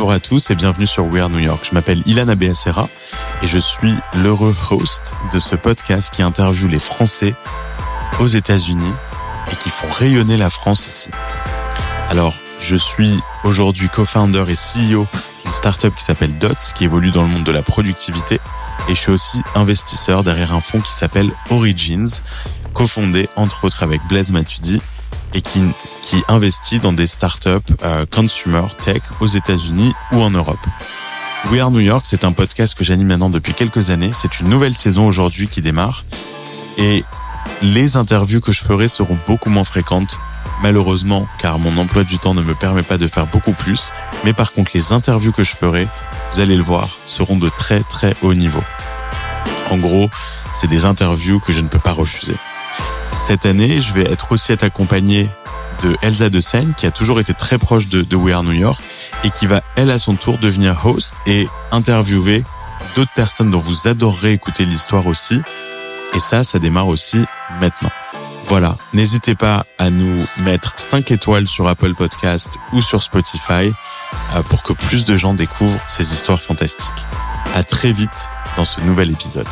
Bonjour à tous et bienvenue sur We Are New York. Je m'appelle Ilan Abessera et je suis l'heureux host de ce podcast qui interviewe les Français aux États-Unis et qui font rayonner la France ici. Alors, je suis aujourd'hui co-founder et CEO d'une startup qui s'appelle Dots, qui évolue dans le monde de la productivité. Et je suis aussi investisseur derrière un fonds qui s'appelle Origins, cofondé entre autres avec Blaise Matudi et qui, qui investit dans des startups euh, consumer tech aux États-Unis ou en Europe. We Are New York, c'est un podcast que j'anime maintenant depuis quelques années. C'est une nouvelle saison aujourd'hui qui démarre. Et les interviews que je ferai seront beaucoup moins fréquentes, malheureusement, car mon emploi du temps ne me permet pas de faire beaucoup plus. Mais par contre, les interviews que je ferai, vous allez le voir, seront de très très haut niveau. En gros, c'est des interviews que je ne peux pas refuser. Cette année, je vais être aussi être accompagné de Elsa de Seine, qui a toujours été très proche de, de We Are New York, et qui va, elle, à son tour, devenir host et interviewer d'autres personnes dont vous adorerez écouter l'histoire aussi. Et ça, ça démarre aussi maintenant. Voilà, n'hésitez pas à nous mettre 5 étoiles sur Apple Podcast ou sur Spotify euh, pour que plus de gens découvrent ces histoires fantastiques. À très vite dans ce nouvel épisode.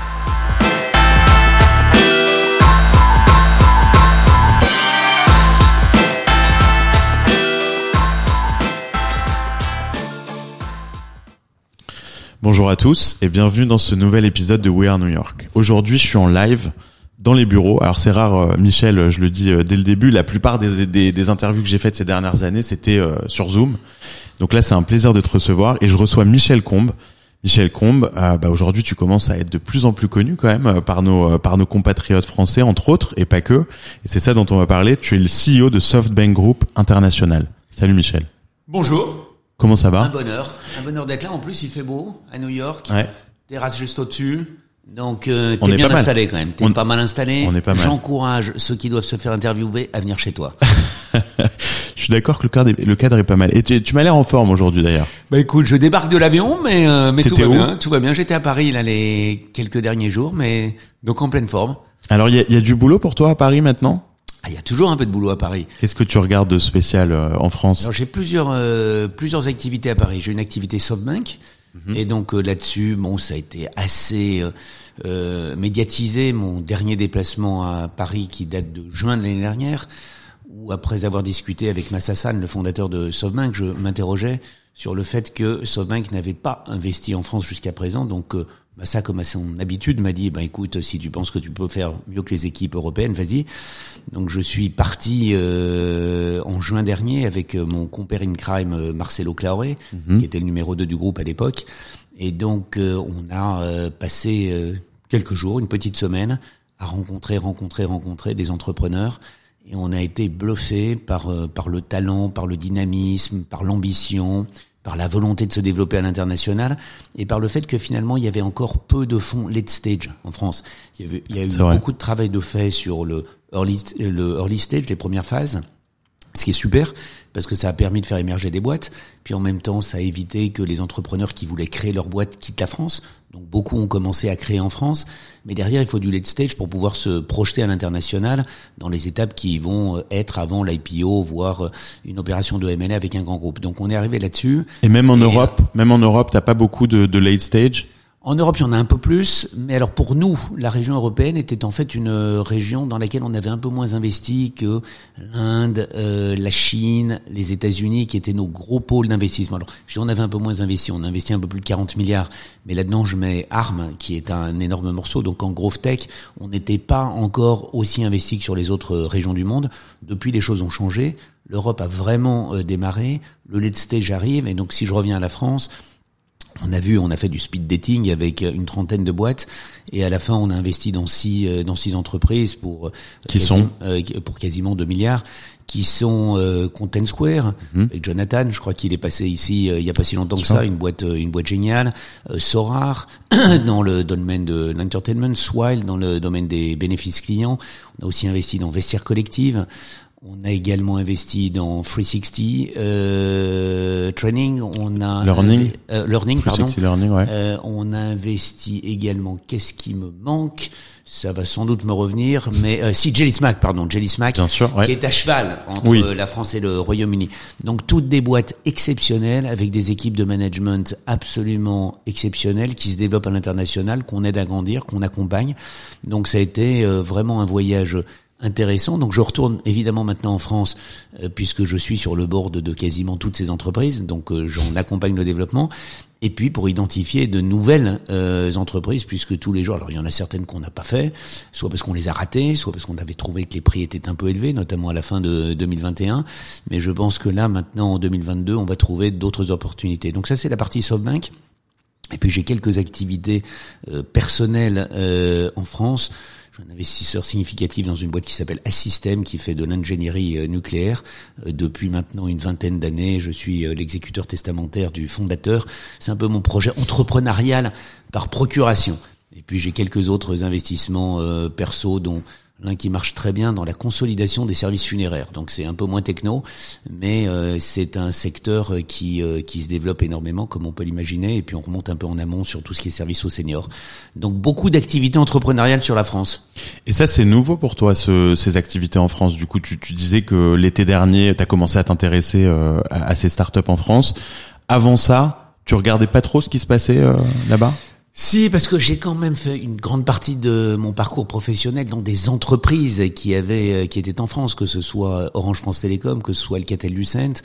Bonjour à tous et bienvenue dans ce nouvel épisode de We Are New York. Aujourd'hui, je suis en live dans les bureaux. Alors c'est rare, euh, Michel, je le dis euh, dès le début, la plupart des, interviews que j'ai faites ces dernières années, c'était euh, sur Zoom. Donc là, c'est un plaisir de te recevoir et je reçois Michel Combe. Michel Combe, bah, aujourd'hui, tu commences à être de plus en plus connu quand même par nos par nos compatriotes français, entre autres, et pas que. Et c'est ça dont on va parler. Tu es le CEO de SoftBank Group International. Salut Michel. Bonjour. Comment ça va Un bonheur, un bonheur d'être là. En plus, il fait beau à New York. Ouais. Terrasse juste au-dessus. Donc, euh, t'es bien mal. installé quand même. T'es On- pas mal installé. On est pas mal. J'encourage ceux qui doivent se faire interviewer à venir chez toi. Je suis d'accord que le cadre, est, le cadre est pas mal. Et tu, tu m'as l'air en forme aujourd'hui d'ailleurs. bah écoute, je débarque de l'avion, mais euh, mais tout va bien. Tout va bien. J'étais à Paris là les quelques derniers jours, mais donc en pleine forme. Alors il y a, il y a du boulot pour toi à Paris maintenant? Ah, Il y a toujours un peu de boulot à Paris. Qu'est-ce que tu regardes de spécial euh, en France Alors j'ai plusieurs euh, plusieurs activités à Paris. J'ai une activité SoftBank et donc euh, là-dessus, bon, ça a été assez euh, euh, médiatisé. Mon dernier déplacement à Paris, qui date de juin de l'année dernière, où après avoir discuté avec Massassan, le fondateur de SoftBank, je m'interrogeais sur le fait que SoftBank n'avait pas investi en France jusqu'à présent. Donc euh, Massa, comme à son habitude, m'a dit, ben écoute, si tu penses que tu peux faire mieux que les équipes européennes, vas-y. Donc je suis parti euh, en juin dernier avec euh, mon compère in crime euh, Marcelo Claure, qui était le numéro 2 du groupe à l'époque. Et donc euh, on a euh, passé euh, quelques jours, une petite semaine, à rencontrer, rencontrer, rencontrer des entrepreneurs. Et on a été bluffé par euh, par le talent, par le dynamisme, par l'ambition, par la volonté de se développer à l'international et par le fait que finalement il y avait encore peu de fonds late stage en France. Il y, avait, il y a eu vrai. beaucoup de travail de fait sur le early, le early stage, les premières phases. Ce qui est super, parce que ça a permis de faire émerger des boîtes, puis en même temps, ça a évité que les entrepreneurs qui voulaient créer leur boîte quittent la France. Donc beaucoup ont commencé à créer en France, mais derrière, il faut du late stage pour pouvoir se projeter à l'international dans les étapes qui vont euh, être avant l'IPO, voire euh, une opération de M&A avec un grand groupe. Donc on est arrivé là-dessus. Et même en Et, Europe, même en Europe, t'as pas beaucoup de, de late stage? En Europe, il y en a un peu plus, mais alors pour nous, la région européenne était en fait une euh, région dans laquelle on avait un peu moins investi que l'Inde, euh, la Chine, les États-Unis, qui étaient nos gros pôles d'investissement. Alors, je on avait un peu moins investi, on a investi un peu plus de 40 milliards, mais là-dedans, je mets ARM, qui est un énorme morceau. Donc en growth tech, on n'était pas encore aussi investi que sur les autres euh, régions du monde. Depuis, les choses ont changé. L'Europe a vraiment euh, démarré. Le late stage arrive, et donc si je reviens à la France, on a vu, on a fait du speed dating avec euh, une trentaine de boîtes et à la fin on a investi dans six euh, dans six entreprises pour euh, Qui sont euh, pour quasiment 2 milliards qui sont euh, Content Square avec Jonathan, je crois qu'il est passé ici euh, il y a pas si longtemps que Mhm. Ça, une boîte une boîte géniale, euh, Sorar dans le domaine de l'entertainment, Swile dans le domaine des bénéfices clients. On a aussi investi dans Vestiaire Collective. On a également investi dans 360 euh, Training. On a Learning. Euh, learning, pardon. Learning, ouais. Euh, on a investi également. Qu'est-ce qui me manque? Ça va sans doute me revenir, mais euh, si Jelly Smack, pardon, Jelly Smack, Bien sûr, ouais. qui est à cheval entre Oui. la France et le Royaume-Uni. Donc toutes des boîtes exceptionnelles avec des équipes de management absolument exceptionnelles qui se développent à l'international, qu'on aide à grandir, qu'on accompagne. Donc ça a été euh, vraiment un voyage intéressant. Donc je retourne évidemment maintenant en France euh, puisque je suis sur le board de quasiment toutes ces entreprises. Donc euh, j'en accompagne le développement. Et puis pour identifier de nouvelles euh, entreprises, puisque tous les jours, alors il y en a certaines qu'on n'a pas fait, soit parce qu'on les a ratées, soit parce qu'on avait trouvé que les prix étaient un peu élevés, notamment à la fin de 2021. Mais je pense que là, maintenant en 2022, on va trouver d'autres opportunités. Donc ça, c'est la partie SoftBank. Et puis j'ai quelques activités euh, personnelles euh, en France. Un investisseur significatif dans une boîte qui s'appelle Assystem, qui fait de l'ingénierie euh, nucléaire. Euh, depuis maintenant une vingtaine d'années, je suis euh, l'exécuteur testamentaire du fondateur. C'est un peu mon projet entrepreneurial par procuration. Et puis j'ai quelques autres investissements euh, perso, dont l'un qui marche très bien dans la consolidation des services funéraires. Donc c'est un peu moins techno, mais euh, c'est un secteur euh, qui euh, qui se développe énormément, comme on peut l'imaginer. Et puis on remonte un peu en amont sur tout ce qui est service aux seniors. Donc beaucoup d'activités entrepreneuriales sur la France. Et ça, c'est nouveau pour toi, ce, ces activités en France? Du coup, tu, tu disais que l'été dernier, tu as commencé à t'intéresser euh, à, à ces startups en France. Avant ça, tu regardais pas trop ce qui se passait euh, là-bas? Si, parce que j'ai quand même fait une grande partie de mon parcours professionnel dans des entreprises qui avaient, euh, qui étaient en France, que ce soit Orange France Télécom, que ce soit Alcatel Lucent,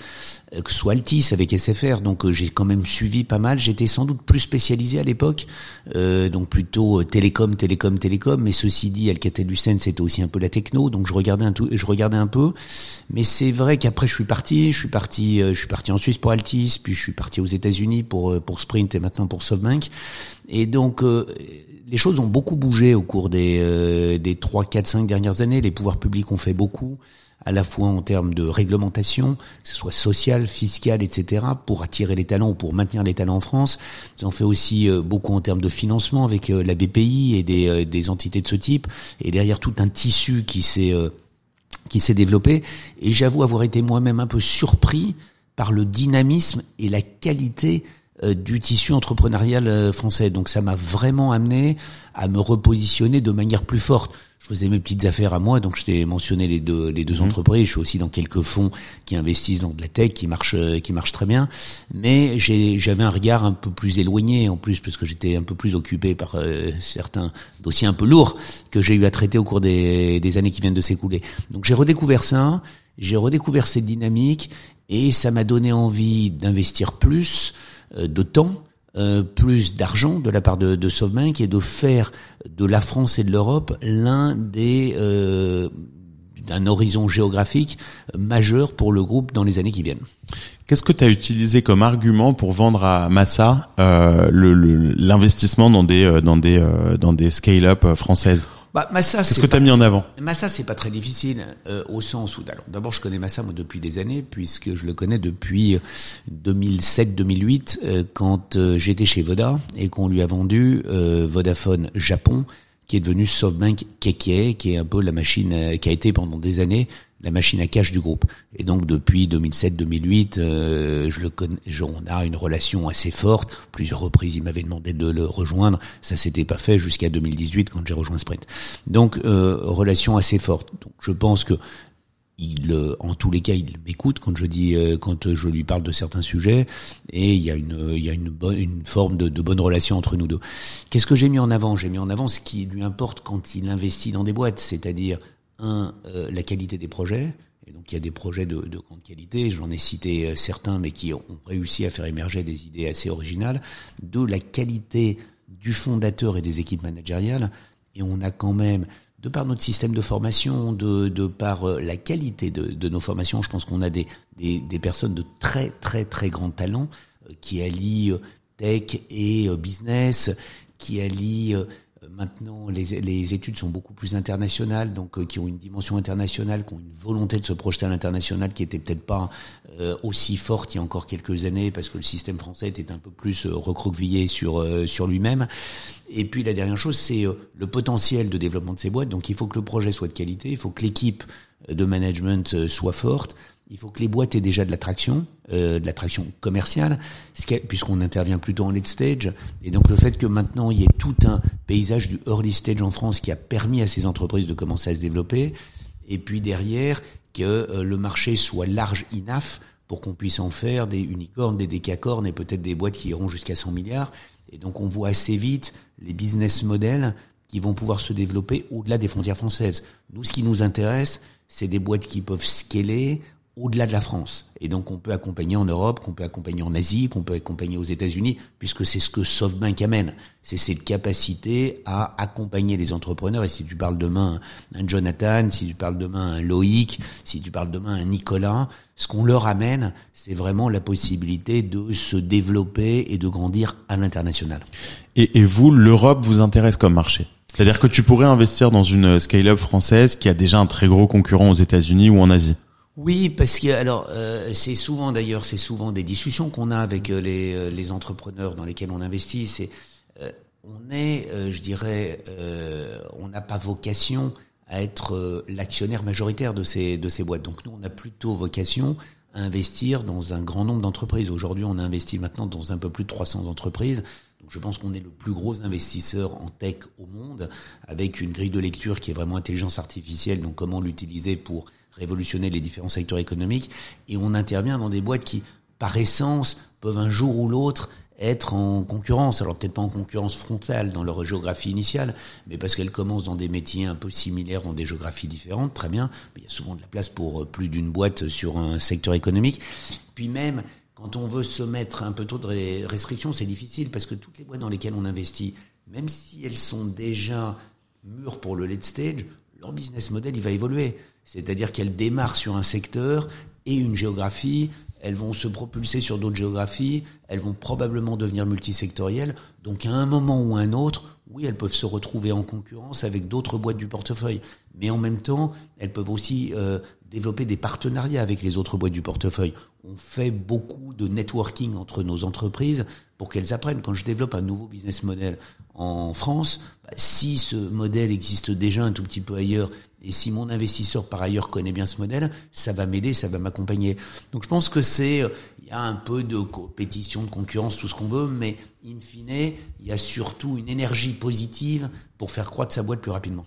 euh, que ce soit Altis avec SFR. Donc euh, j'ai quand même suivi pas mal. J'étais sans doute plus spécialisé à l'époque, euh, donc plutôt télécom, télécom, télécom. Mais ceci dit, Alcatel Lucent c'était aussi un peu la techno, donc je regardais un tout, je regardais un peu. Mais c'est vrai qu'après je suis parti, je suis parti, je suis parti en Suisse pour Altis, puis je suis parti aux États-Unis pour pour Sprint et maintenant pour SoftBank. Et donc, euh, les choses ont beaucoup bougé au cours des, euh, des 3, 4, 5 dernières années. Les pouvoirs publics ont fait beaucoup, à la fois en termes de réglementation, que ce soit sociale, fiscale, etc., pour attirer les talents ou pour maintenir les talents en France. Ils ont fait aussi euh, beaucoup en termes de financement avec euh, la BPI et des, euh, des entités de ce type. Et derrière tout un tissu qui s'est... qui s'est développé et j'avoue avoir été moi-même un peu surpris par le dynamisme et la qualité du tissu entrepreneurial euh, français. Donc ça m'a vraiment amené à me repositionner de manière plus forte. Je faisais mes petites affaires à moi, donc je t'ai mentionné les deux les deux entreprises. Je suis aussi dans quelques fonds qui investissent dans de la tech, qui marchent euh, qui marchent très bien. Mais j'avais un regard un peu plus éloigné en plus parce que j'étais un peu plus occupé par euh, certains dossiers un peu lourds que j'ai eu à traiter au cours des des années qui viennent de s'écouler. Donc j'ai redécouvert ça, j'ai redécouvert cette dynamique et ça m'a donné envie d'investir plus euh, de temps, euh, plus d'argent de la part de, de SoftBank et de faire de la France et de l'Europe l'un des euh, d'un horizon géographique majeur pour le groupe dans les années qui viennent. Qu'est-ce que tu as utilisé comme argument pour vendre à Massa euh, le- le- l'investissement dans des euh, dans des euh, dans des scale-up euh, françaises? Bah, Massa, Qu'est-ce c'est que tu as mis en avant Massa, c'est pas très difficile euh, au sens où, d'abord, je connais Massa moi depuis des années puisque je le connais depuis 2007-2008 euh, quand euh, j'étais chez Voda et qu'on lui a vendu euh, Vodafone Japon, qui est devenu SoftBank Keke, qui est un peu la machine euh, qui a été pendant des années la machine à cash du groupe. Et donc depuis 2007-2008, euh, je le connais, on a une relation assez forte. Plusieurs reprises, il m'avait demandé de le rejoindre. Ça s'était pas fait jusqu'à 2018 quand j'ai rejoint Sprint. Donc euh, relation assez forte. Donc je pense que il, euh, en tous les cas, il m'écoute quand je dis, euh, quand je lui parle de certains sujets, et il y a une, il y a une bonne, une forme de, de bonne relation entre nous deux. Qu'est-ce que j'ai mis en avant? J'ai mis en avant ce qui lui importe quand il investit dans des boîtes, c'est-à-dire un, euh, la qualité des projets. Et donc il y a des projets de, de grande qualité, j'en ai cité euh, certains, mais qui ont réussi à faire émerger des idées assez originales. Deux, la qualité du fondateur et des équipes managériales. Et on a quand même de par notre système de formation, de, de par euh, la qualité de, nos formations, je pense qu'on a des, des, des personnes de très très très grands talents euh, qui allient tech et business, qui allient maintenant les, les études sont beaucoup plus internationales, donc euh, qui ont une dimension internationale, qui ont une volonté de se projeter à l'international qui était peut-être pas euh, aussi forte il y a encore quelques années parce que le système français était un peu plus euh, recroquevillé sur euh, sur lui-même. Et puis la dernière chose, c'est euh, le potentiel de développement de ces boîtes. Donc il faut que le projet soit de qualité, il faut que l'équipe de management soit forte. Il faut que les boîtes aient déjà de l'attraction, euh, de l'attraction commerciale, puisqu'on intervient plutôt en late stage. Et donc le fait que maintenant il y ait tout un paysage du early stage en France qui a permis à ces entreprises de commencer à se développer, et puis derrière que euh, le marché soit large enough pour qu'on puisse en faire des unicornes, des décacornes et peut-être des boîtes qui iront jusqu'à 100 milliards. Et donc on voit assez vite les business models qui vont pouvoir se développer au-delà des frontières françaises. Nous, ce qui nous intéresse, c'est des boîtes qui peuvent scaler au-delà de la France. Et donc on peut accompagner en Europe, qu'on peut accompagner en Asie, qu'on peut accompagner aux États-Unis, puisque c'est ce que SoftBank amène. C'est cette capacité à accompagner les entrepreneurs. Et si tu parles demain un Jonathan, si tu parles demain un Loïc, si tu parles demain un Nicolas, ce qu'on leur amène, c'est vraiment la possibilité de se développer et de grandir à l'international. Et, et vous, l'Europe vous intéresse comme marché? C'est-à-dire que tu pourrais investir dans une scale-up française qui a déjà un très gros concurrent aux États-Unis ou en Asie? Oui, parce que alors euh, c'est souvent d'ailleurs c'est souvent des discussions qu'on a avec euh, les, euh, les entrepreneurs dans lesquels on investit. C'est on est, je dirais, on n'a pas vocation à être l'actionnaire majoritaire de ces de ces boîtes. Donc nous on a plutôt vocation à investir dans un grand nombre d'entreprises. Aujourd'hui on investit maintenant dans un peu plus de 300 entreprises. Donc je pense qu'on est le plus gros investisseur en tech au monde, avec une grille de lecture qui est vraiment intelligence artificielle. Donc comment l'utiliser pour révolutionner les différents secteurs économiques, et on intervient dans des boîtes qui, par essence, peuvent un jour ou l'autre être en concurrence, alors peut-être pas en concurrence frontale dans leur géographie initiale, mais parce qu'elles commencent dans des métiers un peu similaires, dans des géographies différentes, très bien, mais il y a souvent de la place pour euh, plus d'une boîte sur un secteur économique. Puis même, quand on veut se mettre un peu trop de restrictions, c'est difficile, parce que toutes les boîtes dans lesquelles on investit, même si elles sont déjà mûres pour le late stage, leur business model, il va évoluer. C'est-à-dire qu'elles démarrent sur un secteur et une géographie, elles vont se propulser sur d'autres géographies, elles vont probablement devenir multisectorielles. Donc à un moment ou à un autre, oui, elles peuvent se retrouver en concurrence avec d'autres boîtes du portefeuille. Mais en même temps, elles peuvent aussi euh, développer des partenariats avec les autres boîtes du portefeuille. On fait beaucoup de networking entre nos entreprises pour qu'elles apprennent. Quand je développe un nouveau business model en France, bah, si ce modèle existe déjà un tout petit peu ailleurs et si mon investisseur par ailleurs connaît bien ce modèle, ça va m'aider, ça va m'accompagner. Donc je pense que c'est, il y a un peu de compétition, de concurrence, tout ce qu'on veut, mais in fine, il y a surtout une énergie positive pour faire croître sa boîte plus rapidement.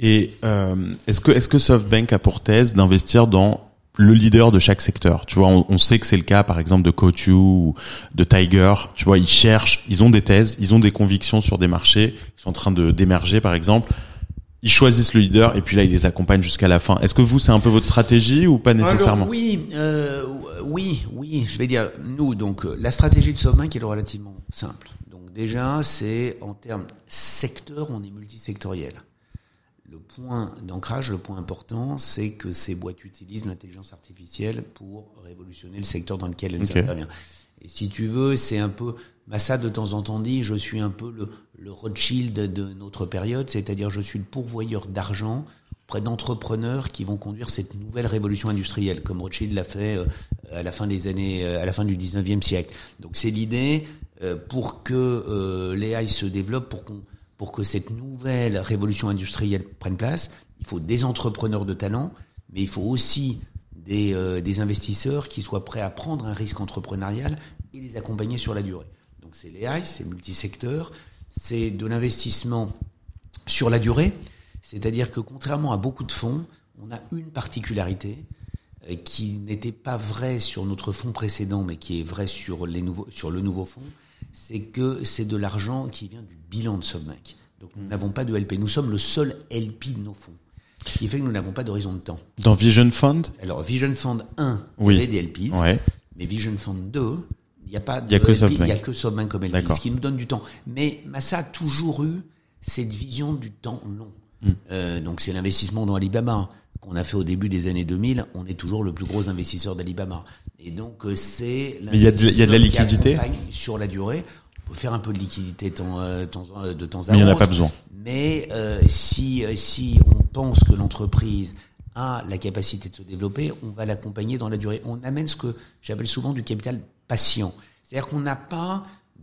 Et euh, est-ce que est-ce que SoftBank a pour thèse d'investir dans le leader de chaque secteur? Tu vois, on, sait que c'est le cas, par exemple, de Coach ou de Tiger. Tu vois, ils cherchent, ils ont des thèses, ils ont des convictions sur des marchés, ils sont en train de d'émerger, par exemple ils choisissent le leader et puis là ils les accompagnent jusqu'à la fin. Est-ce que vous c'est un peu votre stratégie ou pas nécessairement? Oui, euh, oui, oui. Je vais dire nous donc euh, la stratégie de SoftBank est relativement simple. Donc déjà c'est en termes secteur, on est multisectoriel. Le point d'ancrage, le point important, c'est que ces boîtes utilisent l'intelligence artificielle pour révolutionner le secteur dans lequel elles interviennent. Et si tu veux, c'est un peu, Massa de temps en temps dit, je suis un peu le, le Rothschild de notre période, c'est-à-dire je suis le pourvoyeur d'argent auprès d'entrepreneurs qui vont conduire cette nouvelle révolution industrielle, comme Rothschild l'a fait euh, à la fin des années, euh, à la fin du 19e siècle. Donc c'est l'idée euh, pour que l'AI se développe, pour qu'on pour que cette nouvelle révolution industrielle prenne place, il faut des entrepreneurs de talent, mais il faut aussi des, des investisseurs qui soient prêts à prendre un risque entrepreneurial et les accompagner sur la durée. Donc c'est l'AI, c'est multisecteur, c'est de l'investissement sur la durée. C'est-à-dire que contrairement à beaucoup de fonds, on a une particularité euh, qui n'était pas vraie sur notre fonds précédent, mais qui est vraie sur, les nouveaux, sur le nouveau fonds, c'est que c'est de l'argent qui vient du bilan de SoftBank. Donc nous n'avons pas de LP. Nous sommes le seul LP de nos fonds. Ce qui fait que nous n'avons pas d'horizon de temps. Dans Vision Fund Alors Vision Fund 1, oui. il y avait des LPs. Mais Vision Fund 2, il n'y a pas de il y a que il y a que SoftBank comme LP, ce qui nous donne du temps. Mais Massa a toujours eu cette vision du temps long. Hmm. Euh, donc c'est l'investissement dans Alibaba qu'on a fait au début des années 2000. On est toujours le plus gros investisseur d'Alibaba. Et donc euh, c'est il y a de, la liquidité sur la durée. On peut faire un peu de liquidité euh, de temps, de temps à autre. Mais il n'y en a pas besoin. Mais euh, si si on pense que l'entreprise a la capacité de se développer, on va l'accompagner dans la durée. On amène ce que j'appelle souvent du capital patient. C'est-à-dire qu'on n'a pas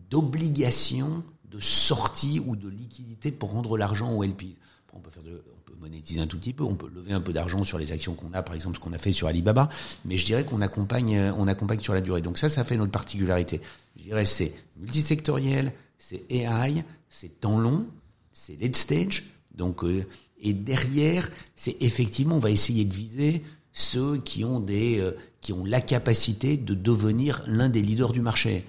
d'obligation de sortie ou de liquidité pour rendre l'argent aux LPs. on peut faire on peut monétiser un tout petit peu, on peut lever un peu d'argent sur les actions qu'on a, par exemple ce qu'on a fait sur Alibaba, mais je dirais qu'on accompagne, euh, on accompagne sur la durée. Donc ça, ça fait notre particularité. Je dirais c'est multisectoriel, c'est AI, c'est temps long, c'est late stage. Donc euh, et derrière, c'est effectivement, on va essayer de viser ceux qui ont des, euh, qui ont la capacité de devenir l'un des leaders du marché.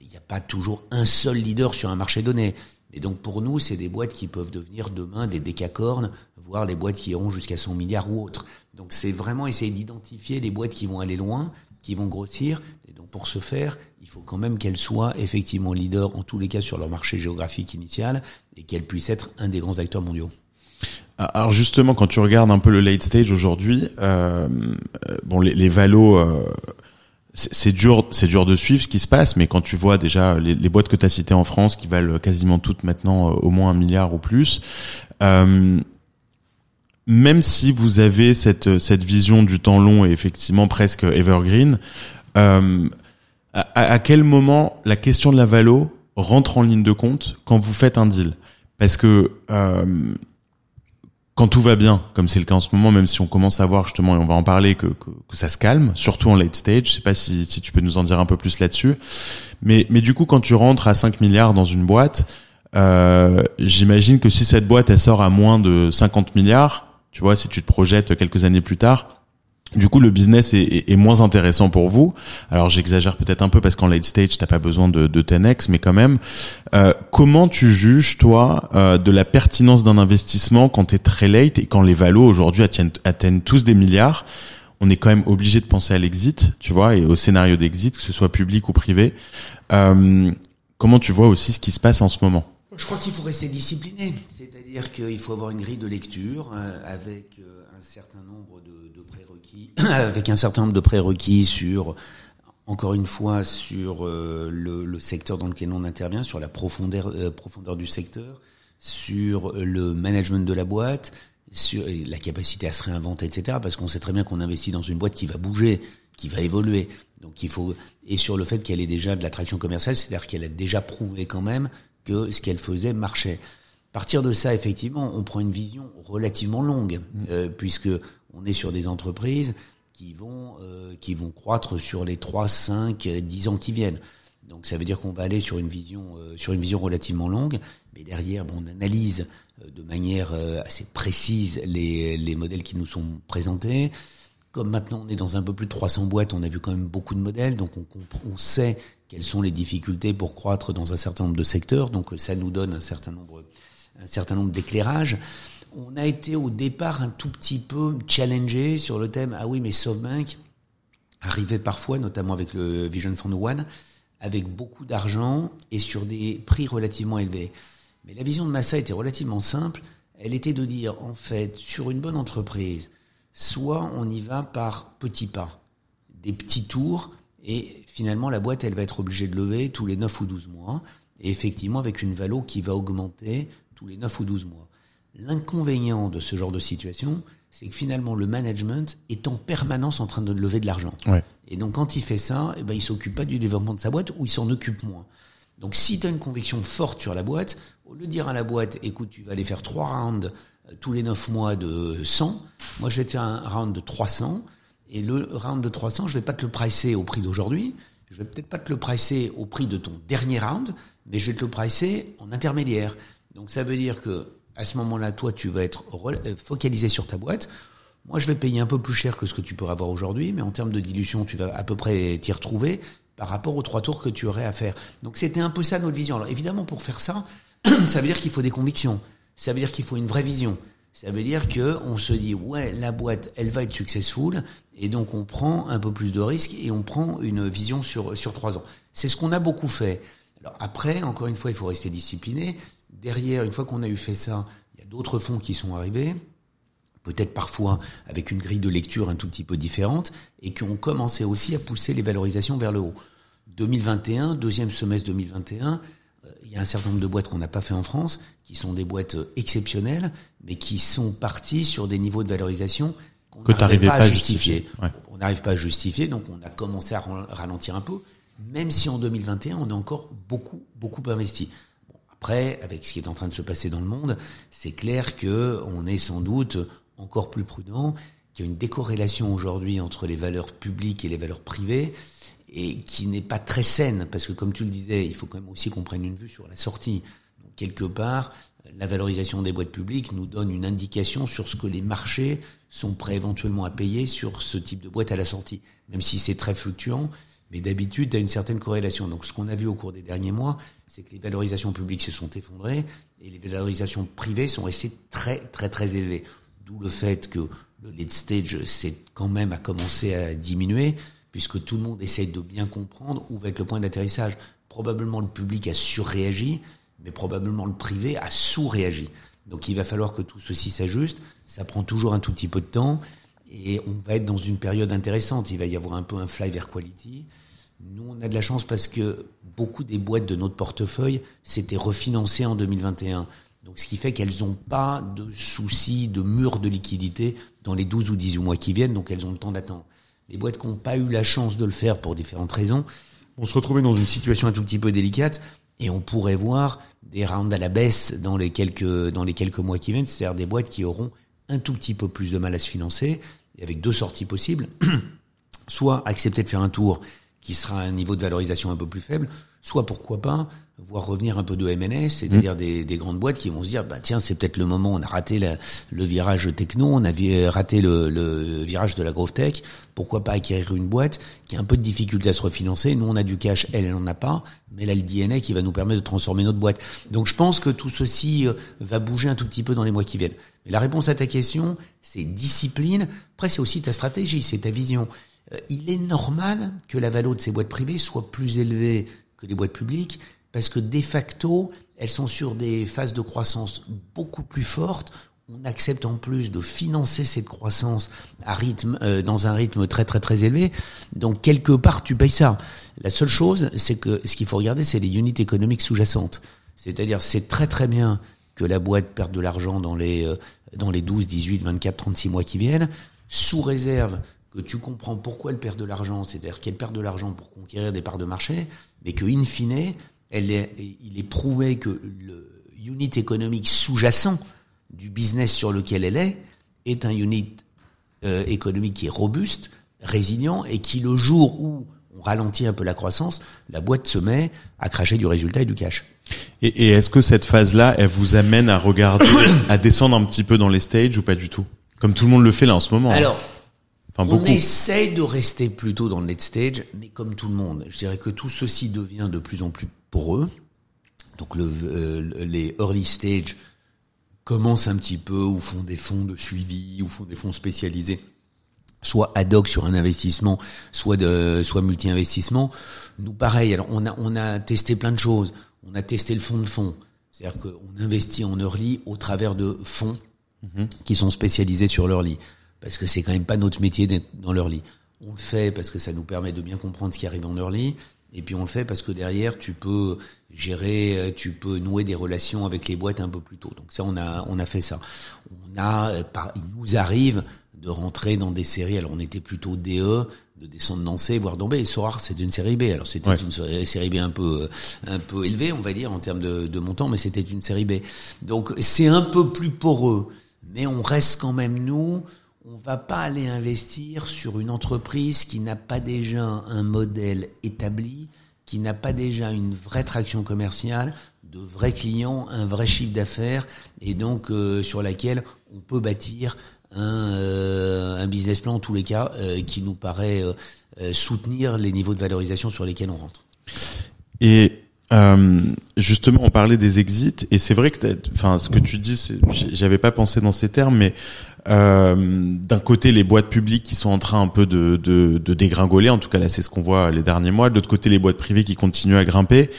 Il n'y a pas toujours un seul leader sur un marché donné. Et donc pour nous, c'est des boîtes qui peuvent devenir demain des décacornes, voire les boîtes qui iront jusqu'à 100 milliards ou autres. Donc c'est vraiment essayer d'identifier les boîtes qui vont aller loin, qui vont grossir. Et donc pour ce faire, il faut quand même qu'elles soient effectivement leaders en tous les cas sur leur marché géographique initial et qu'elles puissent être un des grands acteurs mondiaux. Alors justement, quand tu regardes un peu le late stage aujourd'hui, euh, bon les, les valos, euh, c'est dur, c'est dur de suivre ce qui se passe, mais quand tu vois déjà les, les boîtes que tu as citées en France, qui valent quasiment toutes maintenant euh, au moins un milliard ou plus, euh, même si vous avez cette cette vision du temps long et effectivement presque evergreen, euh, à, à, quel moment la question de la valo rentre en ligne de compte quand vous faites un deal? Parce que euh, quand tout va bien, comme c'est le cas en ce moment, même si on commence à voir justement, et on va en parler, que, que, que ça se calme, surtout en late stage. Je sais pas si, si tu peux nous en dire un peu plus là-dessus. Mais, mais du coup, quand tu rentres à 5 milliards dans une boîte, euh, j'imagine que si cette boîte, elle sort à moins de 50 milliards, tu vois, si tu te projettes quelques années plus tard, du coup, le business est, moins intéressant pour vous. Alors, j'exagère peut-être un peu parce qu'en late stage, t'as pas besoin de, de 10x, mais quand même, euh, comment tu juges toi euh, de la pertinence d'un investissement quand t'es très late et quand les valos aujourd'hui atteignent, atteignent tous des milliards? On est quand même obligé de penser à l'exit, tu vois, et au scénario d'exit, que ce soit public ou privé. Euh, comment tu vois aussi ce qui se passe en ce moment? Je crois qu'il faut rester discipliné, c'est-à-dire qu'il faut avoir une grille de lecture euh, avec euh, un certain nombre de avec un certain nombre de prérequis sur, encore une fois, sur euh, le, le, secteur dans lequel on intervient, sur la profondeur, euh, profondeur du secteur, sur le management de la boîte, sur la capacité à se réinventer, etc. Parce qu'on sait très bien qu'on investit dans une boîte qui va bouger, qui va évoluer. Donc il faut et sur le fait qu'elle ait déjà de l'attraction commerciale, c'est-à-dire qu'elle a déjà prouvé quand même que ce qu'elle faisait marchait. À partir de ça, effectivement, on prend une vision relativement longue, mmh. euh, puisque on est sur des entreprises qui vont euh, qui vont croître sur les 3, 5, 10 ans qui viennent. Donc ça veut dire qu'on va aller sur une vision euh, sur une vision relativement longue, mais derrière bon, on analyse euh, de manière euh, assez précise les, les modèles qui nous sont présentés. Comme maintenant on est dans un peu plus de 300 boîtes, on a vu quand même beaucoup de modèles, donc on, on sait quelles sont les difficultés pour croître dans un certain nombre de secteurs, donc ça nous donne un certain nombre un certain nombre d'éclairages on a été au départ un tout petit peu challengé sur le thème ah oui mais SoftBank arrivait parfois notamment avec le Vision Fund One avec beaucoup d'argent et sur des prix relativement élevés. Mais la vision de Massa était relativement simple, elle était de dire en fait sur une bonne entreprise, soit on y va par petits pas, des petits tours et finalement la boîte elle va être obligée de lever tous les 9 ou 12 mois et effectivement avec une valo qui va augmenter tous les 9 ou 12 mois. L'inconvénient de ce genre de situation, c'est que finalement le management est en permanence en train de lever de l'argent. Ouais. Et donc quand il fait ça, eh ben, il s'occupe pas du développement de sa boîte ou il s'en occupe moins. Donc si tu as une conviction forte sur la boîte, au lieu de dire à la boîte, écoute, tu vas aller faire trois rounds euh, tous les neuf mois de 100, moi je vais te faire un round de 300, et le round de 300, je vais pas te le pricer au prix d'aujourd'hui, je vais peut-être pas te le pricer au prix de ton dernier round, mais je vais te le pricer en intermédiaire. Donc ça veut dire que à ce moment-là, toi, tu vas être euh, focalisé sur ta boîte. Moi, je vais payer un peu plus cher que ce que tu pourrais avoir aujourd'hui, mais en termes de dilution, tu vas à peu près t'y retrouver par rapport aux trois tours que tu aurais à faire. Donc, c'était un peu ça notre vision. Alors, évidemment, pour faire ça, ça veut dire qu'il faut des convictions. Ça veut dire qu'il faut une vraie vision. Ça veut dire que on se dit ouais, la boîte, elle va être successful, et donc on prend un peu plus de risques et on prend une vision sur sur trois ans. C'est ce qu'on a beaucoup fait. Alors après, encore une fois, il faut rester discipliné derrière, une fois qu'on a eu fait ça, il y a d'autres fonds qui sont arrivés, peut-être parfois avec une grille de lecture un tout petit peu différente, et qui ont commencé aussi à pousser les valorisations vers le haut. 2021, deuxième semestre 2021, euh, il y a un certain nombre de boîtes qu'on n'a pas fait en France, qui sont des boîtes euh, exceptionnelles, mais qui sont parties sur des niveaux de valorisation qu'on n'arrivait pas, pas, à justifier. justifier. Ouais. On n'arrive pas à justifier, donc on a commencé à ralentir un peu, même si en 2021, on a encore beaucoup, beaucoup investi. Après, avec ce qui est en train de se passer dans le monde, c'est clair que on est sans doute encore plus prudent, qu'il y a une décorrélation aujourd'hui entre les valeurs publiques et les valeurs privées, et qui n'est pas très saine, parce que comme tu le disais, il faut quand même aussi qu'on prenne une vue sur la sortie. Donc, quelque part, la valorisation des boîtes publiques nous donne une indication sur ce que les marchés sont prêts éventuellement à payer sur ce type de boîte à la sortie, même si c'est très fluctuant. Mais d'habitude, tu as une certaine corrélation. Donc ce qu'on a vu au cours des derniers mois, c'est que les valorisations publiques se sont effondrées et les valorisations privées sont restées très très très élevées. D'où le fait que le late stage c'est quand même à commencer à diminuer, puisque tout le monde essaye de bien comprendre où va être le point d'atterrissage. Probablement le public a surréagi, mais probablement le privé a sous-réagi. Donc il va falloir que tout ceci s'ajuste. Ça prend toujours un tout petit peu de temps et on va être dans une période intéressante. Il va y avoir un peu un fly vers quality. Nous, on a de la chance parce que beaucoup des boîtes de notre portefeuille s'étaient refinancées en 2021. Donc, ce qui fait qu'elles n'ont pas de soucis de mur de liquidité dans les 12 ou 18 mois qui viennent, donc elles ont le temps d'attendre. Les boîtes qui n'ont pas eu la chance de le faire pour différentes raisons vont se retrouver dans une situation un tout petit peu délicate et on pourrait voir des rounds à la baisse dans les quelques, dans les quelques mois qui viennent, c'est-à-dire des boîtes qui auront un tout petit peu plus de mal à se financer, et avec deux sorties possibles, soit accepter de faire un tour qui sera un niveau de valorisation un peu plus faible, soit pourquoi pas voir revenir un peu de MNS, c'est-à-dire mmh. des, des, grandes boîtes qui vont se dire bah tiens c'est peut-être le moment on a raté le virage techno, on a raté le, le, virage de la growth tech, pourquoi pas acquérir une boîte qui a un peu de difficulté à se refinancer, nous on a du cash, elle elle en a pas, mais elle a le DNA qui va nous permettre de transformer notre boîte. Donc je pense que tout ceci euh, va bouger un tout petit peu dans les mois qui viennent. Mais la réponse à ta question, c'est discipline. Après c'est aussi ta stratégie, c'est ta vision. Euh, il est normal que la valeur de ces boîtes privées soit plus élevée que les boîtes publiques parce que de facto, elles sont sur des phases de croissance beaucoup plus fortes. On accepte en plus de financer cette croissance à rythme, euh, dans un rythme très très très élevé. Donc quelque part, tu payes ça. La seule chose, c'est que ce qu'il faut regarder, c'est les unités économiques sous-jacentes. C'est-à-dire, c'est très très bien que la boîte perde de l'argent dans les euh, dans les 12, 18, 24, 36 mois qui viennent, sous réserve que tu comprends pourquoi elle perd de l'argent, c'est-à-dire qu'elle perd de l'argent pour conquérir des parts de marché, mais que in fine, elle est, il est prouvé que le unit économique sous-jacent du business sur lequel elle est est un unit euh, économique qui est robuste, résilient et qui le jour où on ralentit un peu la croissance, la boîte se met à cracher du résultat et du cash. Et, et est-ce que cette phase-là, elle vous amène à regarder, à descendre un petit peu dans les stages ou pas du tout? Comme tout le monde le fait là en ce moment. Hein. On essaye de rester plutôt dans le late stage, mais comme tout le monde, je dirais que tout ceci devient de plus en plus pour eux. Donc le, euh, les early stage commencent un petit peu ou font des fonds de suivi ou font des fonds spécialisés, soit ad hoc sur un investissement, soit de soit multi-investissement. Nous pareil, alors on a on a testé plein de choses. On a testé le fonds de fonds, c'est-à-dire qu'on investit en early au travers de fonds mhm. qui sont spécialisés sur l'early parce que c'est quand même pas notre métier d'être dans l'early. On le fait parce que ça nous permet de bien comprendre ce qui arrive en early, et puis on le fait parce que derrière tu peux gérer, euh, tu peux nouer des relations avec les boîtes un peu plus tôt. Donc ça, on a on a fait ça. On a, euh, il nous arrive de rentrer dans des séries. Alors on était plutôt DE, de descendre dans C, voire B. Et Sorar, c'est une série B. Alors c'était une série B un peu un peu élevée, on va dire en termes de, de montant, mais c'était une série B. Donc c'est un peu plus poreux, mais on reste quand même nous on va pas aller investir sur une entreprise qui n'a pas déjà un modèle établi, qui n'a pas déjà une vraie traction commerciale, de vrais clients, un vrai chiffre d'affaires, et donc euh, sur laquelle on peut bâtir un, euh, un, business plan en tous les cas euh, qui nous paraît soutenir les niveaux de valorisation sur lesquels on rentre. Et justement, on parlait des exits, et c'est vrai que, enfin, ce que tu dis, j'avais pas pensé dans ces termes, mais euh, d'un côté les boîtes publiques qui sont en train un peu de, de, de dégringoler, en tout cas là c'est ce qu'on voit les derniers mois, de l'autre côté les boîtes privées qui continuent à grimper.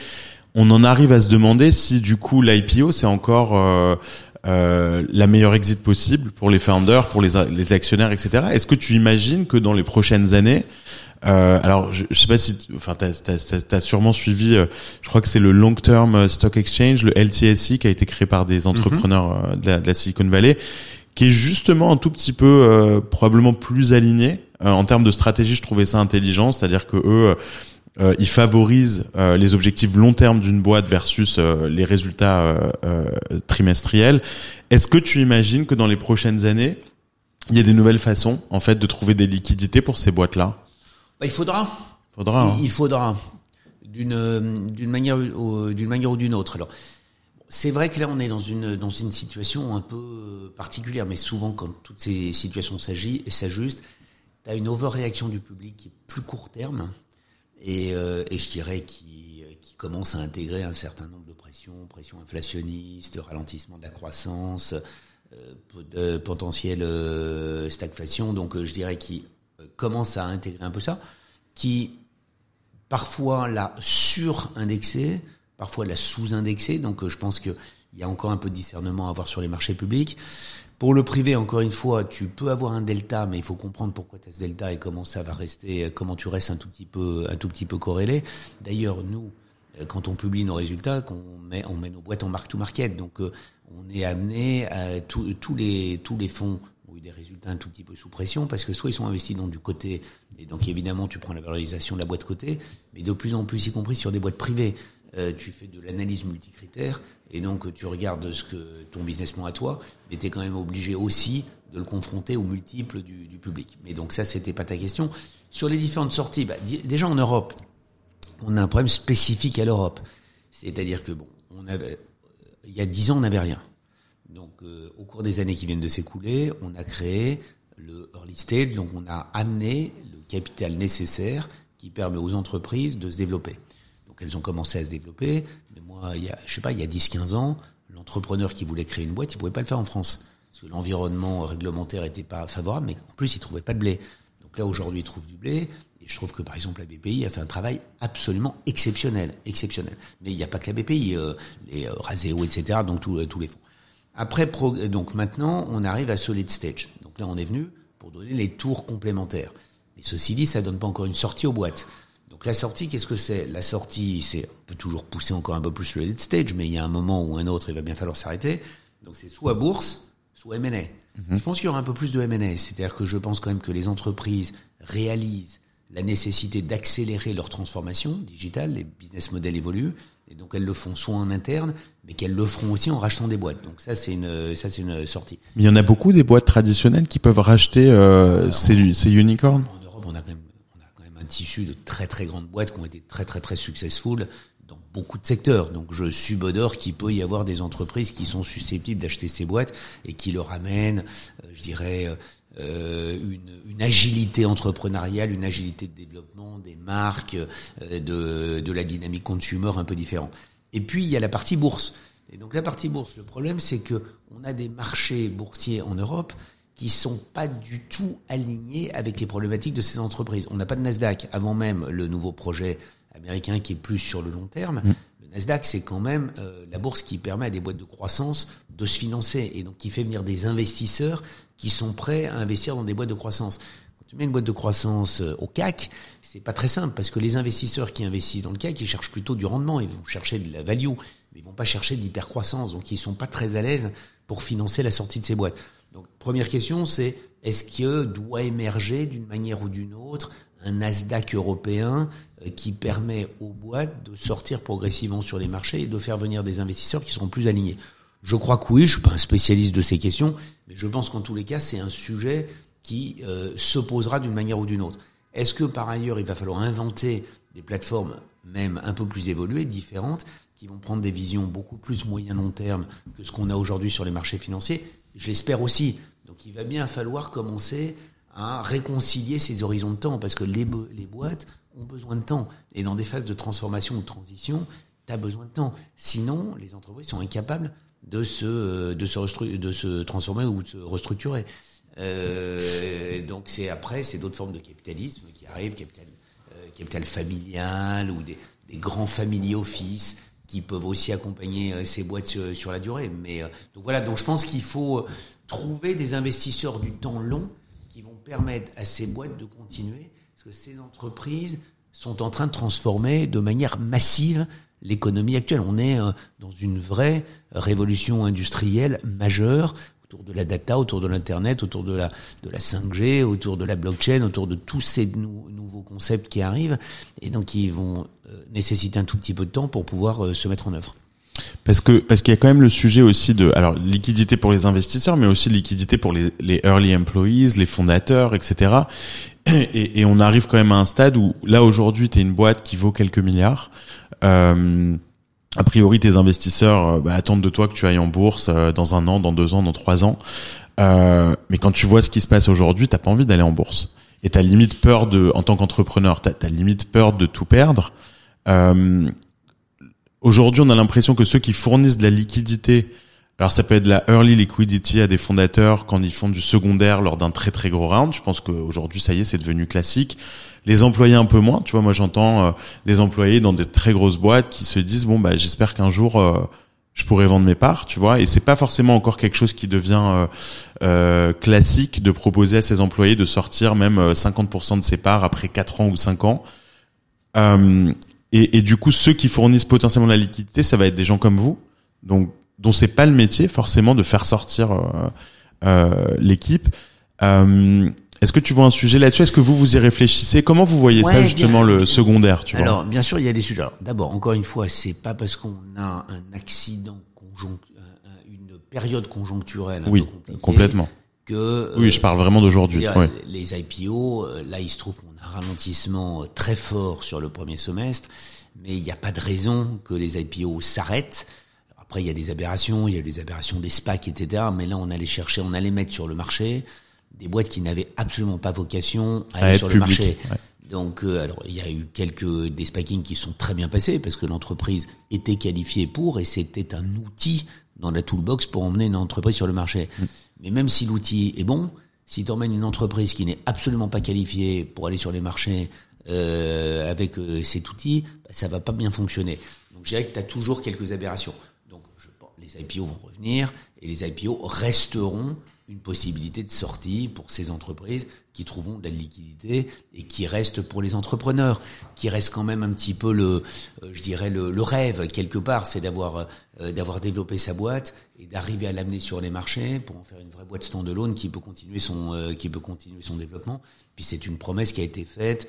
On en arrive à se demander si du coup l'IPO c'est encore euh, euh, la meilleure exit possible pour les founders, pour les, les actionnaires, etc. Est-ce que tu imagines que dans les prochaines années, euh, alors je, je, sais pas si, enfin t'as as, sûrement suivi, euh, je crois que c'est le Long Term Stock Exchange, le LTSI, qui a été créé par des mhm. entrepreneurs de, la, de, la, Silicon Valley, qui est justement un tout petit peu euh, probablement plus aligné euh, en termes de stratégie. Je trouvais ça intelligent, c'est-à-dire que eux euh, il favorise euh, les objectifs long terme d'une boîte versus euh, les résultats trimestriels. Est-ce que tu imagines que dans les prochaines années, il y a des nouvelles façons en fait de trouver des liquidités pour ces boîtes-là? Bah, Il faudra. Faudra. Il, hein. il faudra d'une d'une manière d'une manière ou d'une autre. Alors c'est vrai que là, on est dans une dans une situation un peu particulière, mais souvent, quand toutes ces situations s'ajustent, tu as une overréaction du public qui est plus court terme, et, euh, et je dirais qui, qui commence à intégrer un certain nombre de pressions, pression inflationniste, ralentissement de la croissance, euh, potentielle euh, stagflation. Donc, euh, je dirais qui euh, commence à intégrer un peu ça, qui parfois l'a surindexé, parfois la sous-indexé. Donc euh, je pense qu'il y a encore un peu de discernement à avoir sur les marchés publics. Pour le privé, encore une fois, tu peux avoir un delta, mais il faut comprendre pourquoi tu as ce delta et comment ça va rester, comment tu restes un tout petit peu, un tout petit peu corrélé. D'ailleurs, nous, euh, quand on publie nos résultats, qu'on met, on met nos boîtes en mark to market, donc euh, on est amené à tous les tous les fonds ont eu des résultats un tout petit peu sous pression parce que soit ils sont investis dans du côté et donc évidemment tu prends la valorisation de la boîte côté, mais de plus en plus y compris sur des boîtes privées. Euh, tu fais de l'analyse multicritère et donc tu regardes ce que ton business plan à toi, mais tu es quand même obligé aussi de le confronter aux multiples du, public. Mais donc ça, c'était pas ta question. Sur les différentes sorties, bah, déjà en Europe, on a un problème spécifique à l'Europe. C'est-à-dire que bon, on avait, il y a dix ans, on n'avait rien. Donc, euh, au cours des années qui viennent de s'écouler, on a créé le early stage, donc on a amené le capital nécessaire qui permet aux entreprises de se développer. Donc elles ont commencé à se développer. Mais moi, il y a, je sais pas, il y a 10-15 ans, l'entrepreneur qui voulait créer une boîte, il pouvait pas le faire en France. Parce que l'environnement réglementaire était pas favorable, mais en plus, il trouvait pas de blé. Donc là, aujourd'hui, il trouve du blé. Et je trouve que, par exemple, la BPI a fait un travail absolument exceptionnel. exceptionnel. Mais il n'y a pas que la BPI, euh, les euh, etc., donc euh, tous les fonds. Après, donc maintenant, on arrive à Solid Stage. Donc là, on est venu pour donner les tours complémentaires. Mais ceci dit, ça donne pas encore une sortie aux boîtes. Donc la sortie, qu'est-ce que c'est? La sortie, c'est on peut toujours pousser encore un peu plus le lead stage, mais il y a un moment ou un autre, il va bien falloir s'arrêter. Donc c'est soit bourse, soit M&A. Mhm. Je pense qu'il y aura un peu plus de M&A, c'est-à-dire que je pense quand même que les entreprises réalisent la nécessité d'accélérer leur transformation digitale, les business models évoluent, et donc elles le font soit en interne, mais qu'elles le feront aussi en rachetant des boîtes. Donc ça c'est une ça c'est une sortie. Mais il y en a beaucoup des boîtes traditionnelles qui peuvent racheter euh, ces, ces unicorns? En Europe, on a quand même tissu de très très grandes boîtes qui ont été très très très successful dans beaucoup de secteurs. Donc je subodore qu'il peut y avoir des entreprises qui sont susceptibles d'acheter ces boîtes et qui leur amènent, euh, je dirais, euh, une, une, agilité entrepreneuriale, une agilité de développement, des marques, euh, de, de la dynamique consumer un peu différent. Et puis il y a la partie bourse. Et donc la partie bourse, le problème c'est que on a des marchés boursiers en Europe qui sont pas du tout alignés avec les problématiques de ces entreprises. On n'a pas de Nasdaq avant même le nouveau projet américain qui est plus sur le long terme. Mm. Le Nasdaq, c'est quand même euh, la bourse qui permet à des boîtes de croissance de se financer et donc qui fait venir des investisseurs qui sont prêts à investir dans des boîtes de croissance. Quand tu mets une boîte de croissance euh, au CAC, c'est pas très simple parce que les investisseurs qui investissent dans le CAC, ils cherchent plutôt du rendement, ils vont chercher de la value, mais ils vont pas chercher de l'hypercroissance, donc ils sont pas très à l'aise pour financer la sortie de ces boîtes. Donc, première question, c'est est-ce que doit émerger d'une manière ou d'une autre un Nasdaq européen euh, qui permet aux boîtes de sortir progressivement sur les marchés et de faire venir des investisseurs qui seront plus alignés? Je crois que oui, je suis pas un spécialiste de ces questions, mais je pense qu'en tous les cas, c'est un sujet qui euh, se posera d'une manière ou d'une autre. Est-ce que par ailleurs, il va falloir inventer des plateformes même un peu plus évoluées, différentes, qui vont prendre des visions beaucoup plus moyen long terme que ce qu'on a aujourd'hui sur les marchés financiers je l'espère aussi. Donc il va bien falloir commencer à réconcilier ces horizons de temps, parce que les, boîtes ont besoin de temps. Et dans des phases de transformation ou de transition, tu as besoin de temps. Sinon, les entreprises sont incapables de se, se, de se transformer ou de se restructurer. Euh, donc c'est après, c'est d'autres formes de capitalisme qui arrivent, capital, euh, familial ou des, des grands family office qui peuvent aussi accompagner euh, ces boîtes sur, la durée. Mais euh, donc voilà, donc je pense qu'il faut euh, trouver des investisseurs du temps long qui vont permettre à ces boîtes de continuer, parce que ces entreprises sont en train de transformer de manière massive l'économie actuelle. On est dans une vraie révolution industrielle majeure. Autour de la data, autour de l'internet, autour de la de la 5G, autour de la blockchain, autour de tous ces nouveaux concepts qui arrivent et donc qui vont euh, nécessiter un tout petit peu de temps pour pouvoir euh, se mettre en œuvre. Parce que parce qu'il y a quand même le sujet aussi de alors liquidité pour les investisseurs, mais aussi liquidité pour les, early employees, les fondateurs, etc. Et, et, on arrive quand même à un stade où là aujourd'hui tu es une boîte qui vaut quelques milliards. Euh, a priori, tes investisseurs euh, bah, attendent de toi que tu ailles en bourse euh, dans un an, dans deux ans, dans trois ans. Euh, mais quand tu vois ce qui se passe aujourd'hui, t'as pas envie d'aller en bourse. Et t'as limite peur de, en tant qu'entrepreneur, t'as as limite peur de tout perdre. Aujourd'hui, on a l'impression que ceux qui fournissent de la liquidité, alors ça peut être la early liquidity à des fondateurs quand ils font du secondaire lors d'un très très gros round. Je pense qu'aujourd'hui, ça y est, c'est devenu classique les employés un peu moins. Tu vois, moi j'entends euh, des employés dans des très grosses boîtes qui se disent bon bah j'espère qu'un jour euh, je pourrai vendre mes parts, tu vois. Et c'est pas forcément encore quelque chose qui devient euh, classique de proposer à ses employés de sortir même 50% de ses parts après 4 ans ou 5 ans. Et, et, du coup, ceux qui fournissent potentiellement la liquidité, ça va être des gens comme vous, donc dont c'est pas le métier forcément de faire sortir l'équipe. Euh, est-ce que tu vois un sujet là-dessus? Est-ce que vous vous y réfléchissez? Comment vous voyez ça justement le secondaire tu Alors bien sûr, il y a des sujets. D'abord, encore une fois, c'est pas parce qu'on a un accident conjoncturel, une période conjoncturelle oui, complètement. Que oui, je parle vraiment d'aujourd'hui. Les IPO, euh, là, il se trouve qu'on a un ralentissement euh, très fort sur le premier semestre, mais il n'y a pas de raison que les IPO s'arrêtent. Après, il y a des aberrations, il y a des aberrations des SPAC, etc. Mais là, on allait chercher, on allait mettre sur le marché des boîtes qui n'avaient absolument pas vocation à, aller sur le marché. Donc, euh, alors il y a eu quelques des qui sont très bien passés parce que l'entreprise était qualifiée pour et c'était un outil dans la toolbox pour emmener une entreprise sur le marché. Mm. Mais même si l'outil est bon, si tu emmènes une entreprise qui n'est absolument pas qualifiée pour aller sur les marchés euh, avec euh, cet outil, bah, ça va pas bien fonctionner. Donc, je dirais que tu as toujours quelques aberrations. Les IPO vont revenir et les IPO resteront une possibilité de sortie pour ces entreprises qui trouveront de la liquidité et qui restent pour les entrepreneurs, qui reste quand même un petit peu le, euh, je dirais le, le, rêve quelque part, c'est d'avoir euh, d'avoir développé sa boîte et d'arriver à l'amener sur les marchés pour en faire une vraie boîte standalone qui peut continuer son euh, qui peut continuer son développement. Puis c'est une promesse qui a été faite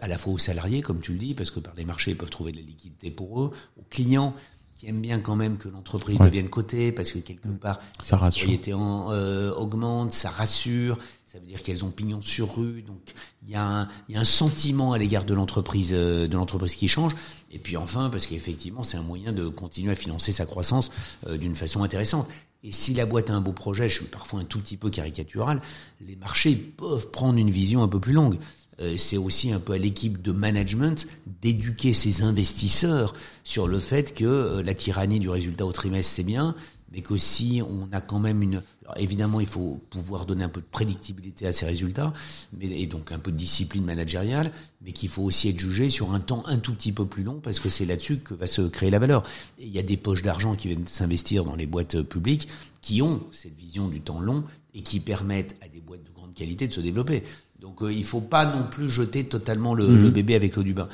à la fois aux salariés, comme tu le dis, parce que par les marchés ils peuvent trouver de la liquidité pour eux, aux clients qui aiment bien quand même que l'entreprise devienne cotée parce que quelque mm. part ça rassure. En, euh, augmente, ça rassure, ça veut dire qu'elles ont pignon sur rue, donc il y a un, y a un sentiment à l'égard de l'entreprise euh, de l'entreprise qui change. Et puis enfin parce qu'effectivement c'est un moyen de continuer à financer sa croissance euh, d'une façon intéressante. Et si la boîte a un beau projet, je suis parfois un tout petit peu caricatural, les marchés peuvent prendre une vision un peu plus longue. Euh, c'est aussi un peu à l'équipe de management d'éduquer ses investisseurs sur le fait que euh, la tyrannie du résultat au trimestre c'est bien, mais qu'aussi on a quand même une. Alors évidemment, il faut pouvoir donner un peu de prédictibilité à ces résultats, mais et donc un peu de discipline managériale, mais qu'il faut aussi être jugé sur un temps un tout petit peu plus long parce que c'est là-dessus que va se créer la valeur. Et il y a des poches d'argent qui viennent s'investir dans les boîtes publiques qui ont cette vision du temps long et qui permettent à des boîtes de grande qualité de se développer. Donc euh, il faut pas non plus jeter totalement le, mhm. bébé avec l'eau du bain.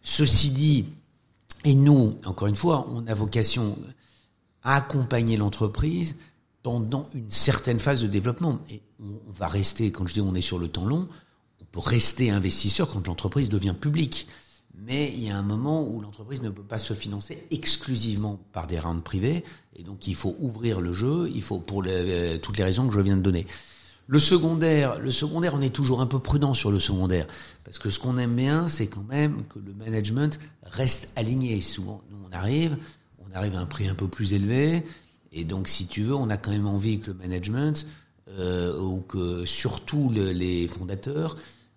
Ceci dit, et nous, encore une fois, on a vocation à accompagner l'entreprise pendant une certaine phase de développement. Et on, va rester, quand je dis on est sur le temps long, on peut rester investisseur quand l'entreprise devient publique. Mais il y a un moment où l'entreprise ne peut pas se financer exclusivement par des rounds privés, et donc il faut ouvrir le jeu, il faut pour les, toutes les raisons que je viens de donner. Le secondaire, le secondaire, on est toujours un peu prudent sur le secondaire parce que ce qu'on aime bien, c'est quand même que le management reste aligné. Souvent, nous on arrive, on arrive à un prix un peu plus élevé et donc si tu veux, on a quand même envie que le management euh, ou que surtout les fondateurs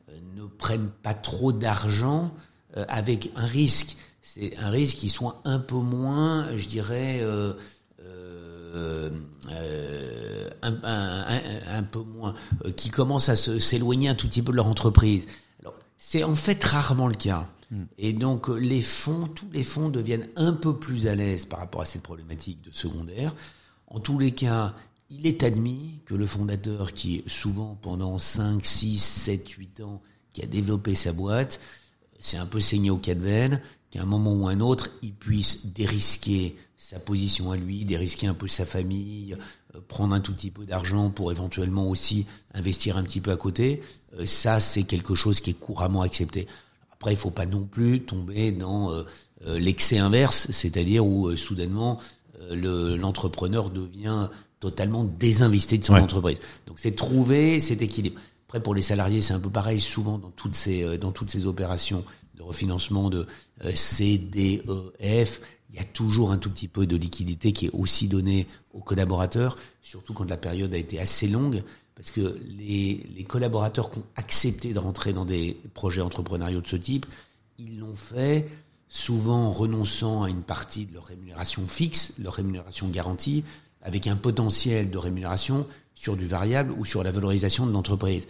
euh, ne prennent pas trop d'argent euh, avec un risque. C'est un risque qui soit un peu moins, je dirais. Euh, euh, un, un, un, peu moins, euh, qui commencent à s'éloigner un tout petit peu de leur entreprise. Alors, c'est en fait rarement le cas. Hmm. Et donc, les fonds, tous les fonds deviennent un peu plus à l'aise par rapport à cette problématique de secondaire. En tous les cas, il est admis que le fondateur qui, souvent pendant 5, 6, 7, 8 ans, qui a développé sa boîte, c'est un peu saigné au cas de veine, qu'à un moment ou un autre, il puisse dérisquer sa position à lui, dérisquer un peu sa famille, prendre un tout petit peu d'argent pour éventuellement aussi investir un petit peu à côté, ça c'est quelque chose qui est couramment accepté. Après, il faut pas non plus tomber dans l'excès inverse, c'est-à-dire où soudainement l'entrepreneur devient totalement désinvesti de son entreprise. Donc c'est trouver cet équilibre. Après pour les salariés c'est un peu pareil souvent dans toutes ces euh, dans toutes ces opérations de refinancement de euh, CDEF, il y a toujours un tout petit peu de liquidité qui est aussi donnée aux collaborateurs, surtout quand la période a été assez longue, parce que les, les collaborateurs qui ont accepté de rentrer dans des projets entrepreneuriaux de ce type, ils l'ont fait souvent en renonçant à une partie de leur rémunération fixe, leur rémunération garantie, avec un potentiel de rémunération sur du variable ou sur la valorisation de l'entreprise.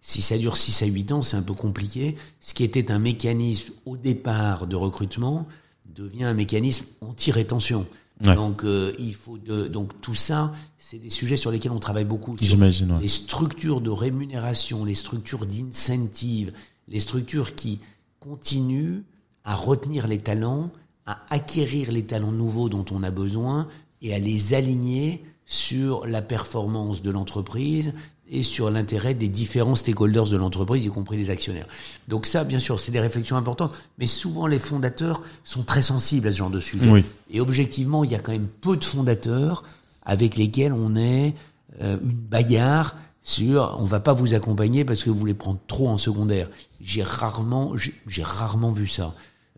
Si ça dure 6 à 8 ans, c'est un peu compliqué. Ce qui était un mécanisme au départ de recrutement devient un mécanisme anti-rétention. Donc euh, il faut de, donc tout ça, c'est des sujets sur lesquels on travaille beaucoup. J'imagine. Les structures de rémunération, les structures d'incentive, les structures qui continuent à retenir les talents, à acquérir les talents nouveaux dont on a besoin et à les aligner sur la performance de l'entreprise et sur l'intérêt des différents stakeholders de l'entreprise, y compris les actionnaires. Donc ça, bien sûr, c'est des réflexions importantes, mais souvent les fondateurs sont très sensibles à ce genre de sujet. Et objectivement, il y a quand même peu de fondateurs avec lesquels on est euh, une bagarre sur on va pas vous accompagner parce que vous voulez prendre trop en secondaire. J'ai rarement, j'ai rarement vu ça.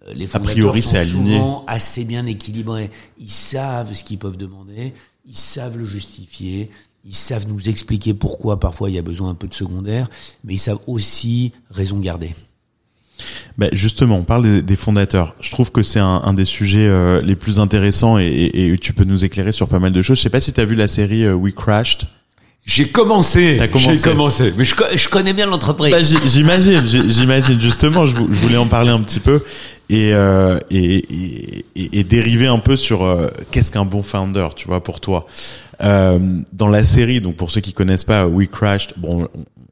Euh, les a priori, sont souvent assez bien équilibrés. Ils savent ce qu'ils peuvent demander, ils savent le justifier, ils savent nous expliquer pourquoi parfois il y a besoin un peu de secondaire, mais ils savent aussi raison garder. Ben justement, on parle des, fondateurs. Je trouve que c'est un, des sujets euh, les plus intéressants et, et, tu peux nous éclairer sur pas mal de choses. Je sais pas si tu as vu la série euh, We Crashed. J'ai commencé. J'ai commencé. Mais je, je connais bien l'entreprise. Bah, j'imagine, j'imagine justement. Je, voulais en parler un petit peu et euh, et, et, et, dériver un peu sur euh, qu'est-ce qu'un bon founder, tu vois, pour toi? Euh, dans la série, donc pour ceux qui connaissent pas, We Crashed. Bon,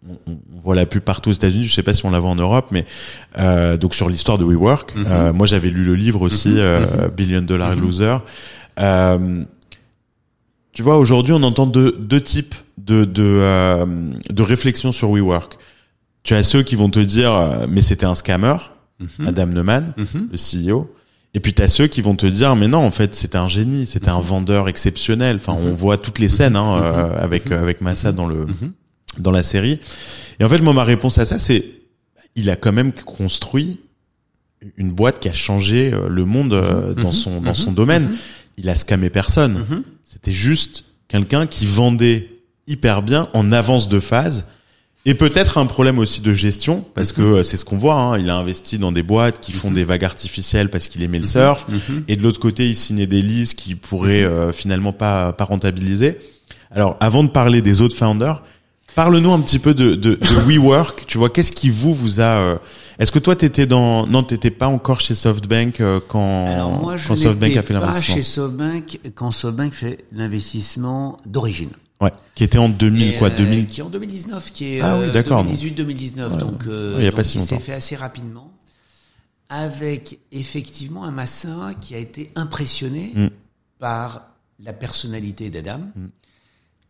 on, on, voit la pub partout aux États-Unis. Je sais pas si on la voit en Europe, mais euh, donc sur l'histoire de WeWork. Mm-hmm. Euh, moi, j'avais lu le livre aussi, mm-hmm. Euh, mm-hmm. Billion Dollar Loser. tu vois, aujourd'hui, on entend deux, deux types de de, euh, de réflexion sur WeWork. Tu as ceux qui vont te dire euh, mais c'était un scammer, mhm. Adam Neumann, mhm. le CEO. Et puis tu as ceux qui vont te dire mais non en fait c'était un génie, c'était un mhm. vendeur exceptionnel. Enfin on voit toutes les scènes hein, euh, avec avec Massa dans le dans la série. Et en fait moi ma réponse à ça c'est il a quand même construit une boîte qui a changé le monde dans son dans son domaine. Il a scamé personne. C'était juste quelqu'un qui vendait hyper bien en avance de phase. Et peut-être un problème aussi de gestion, parce que euh, c'est ce qu'on voit, hein, il a investi dans des boîtes qui font mhm. des vagues artificielles parce qu'il aimait le mhm. surf, mhm. et de l'autre côté, il signait des leases qui pourraient euh, finalement pas, pas rentabiliser. Alors, avant de parler des autres founders, parle-nous un petit peu de, de, de WeWork. Tu vois, qu'est-ce qui vous vous a euh, Est-ce que toi, t'étais dans Non, t'étais pas encore chez SoftBank quand Alors moi, je quand SoftBank a fait l'investissement? Pas chez SoftBank quand SoftBank fait l'investissement d'origine. Ouais, qui était en 2000 quoi, 2000 euh, qui est en 2019 qui est ah, oui, 2018 2019 donc euh, il, a pas si s'est fait assez rapidement avec effectivement un massin qui a été impressionné mm. par la personnalité d'Adam mm.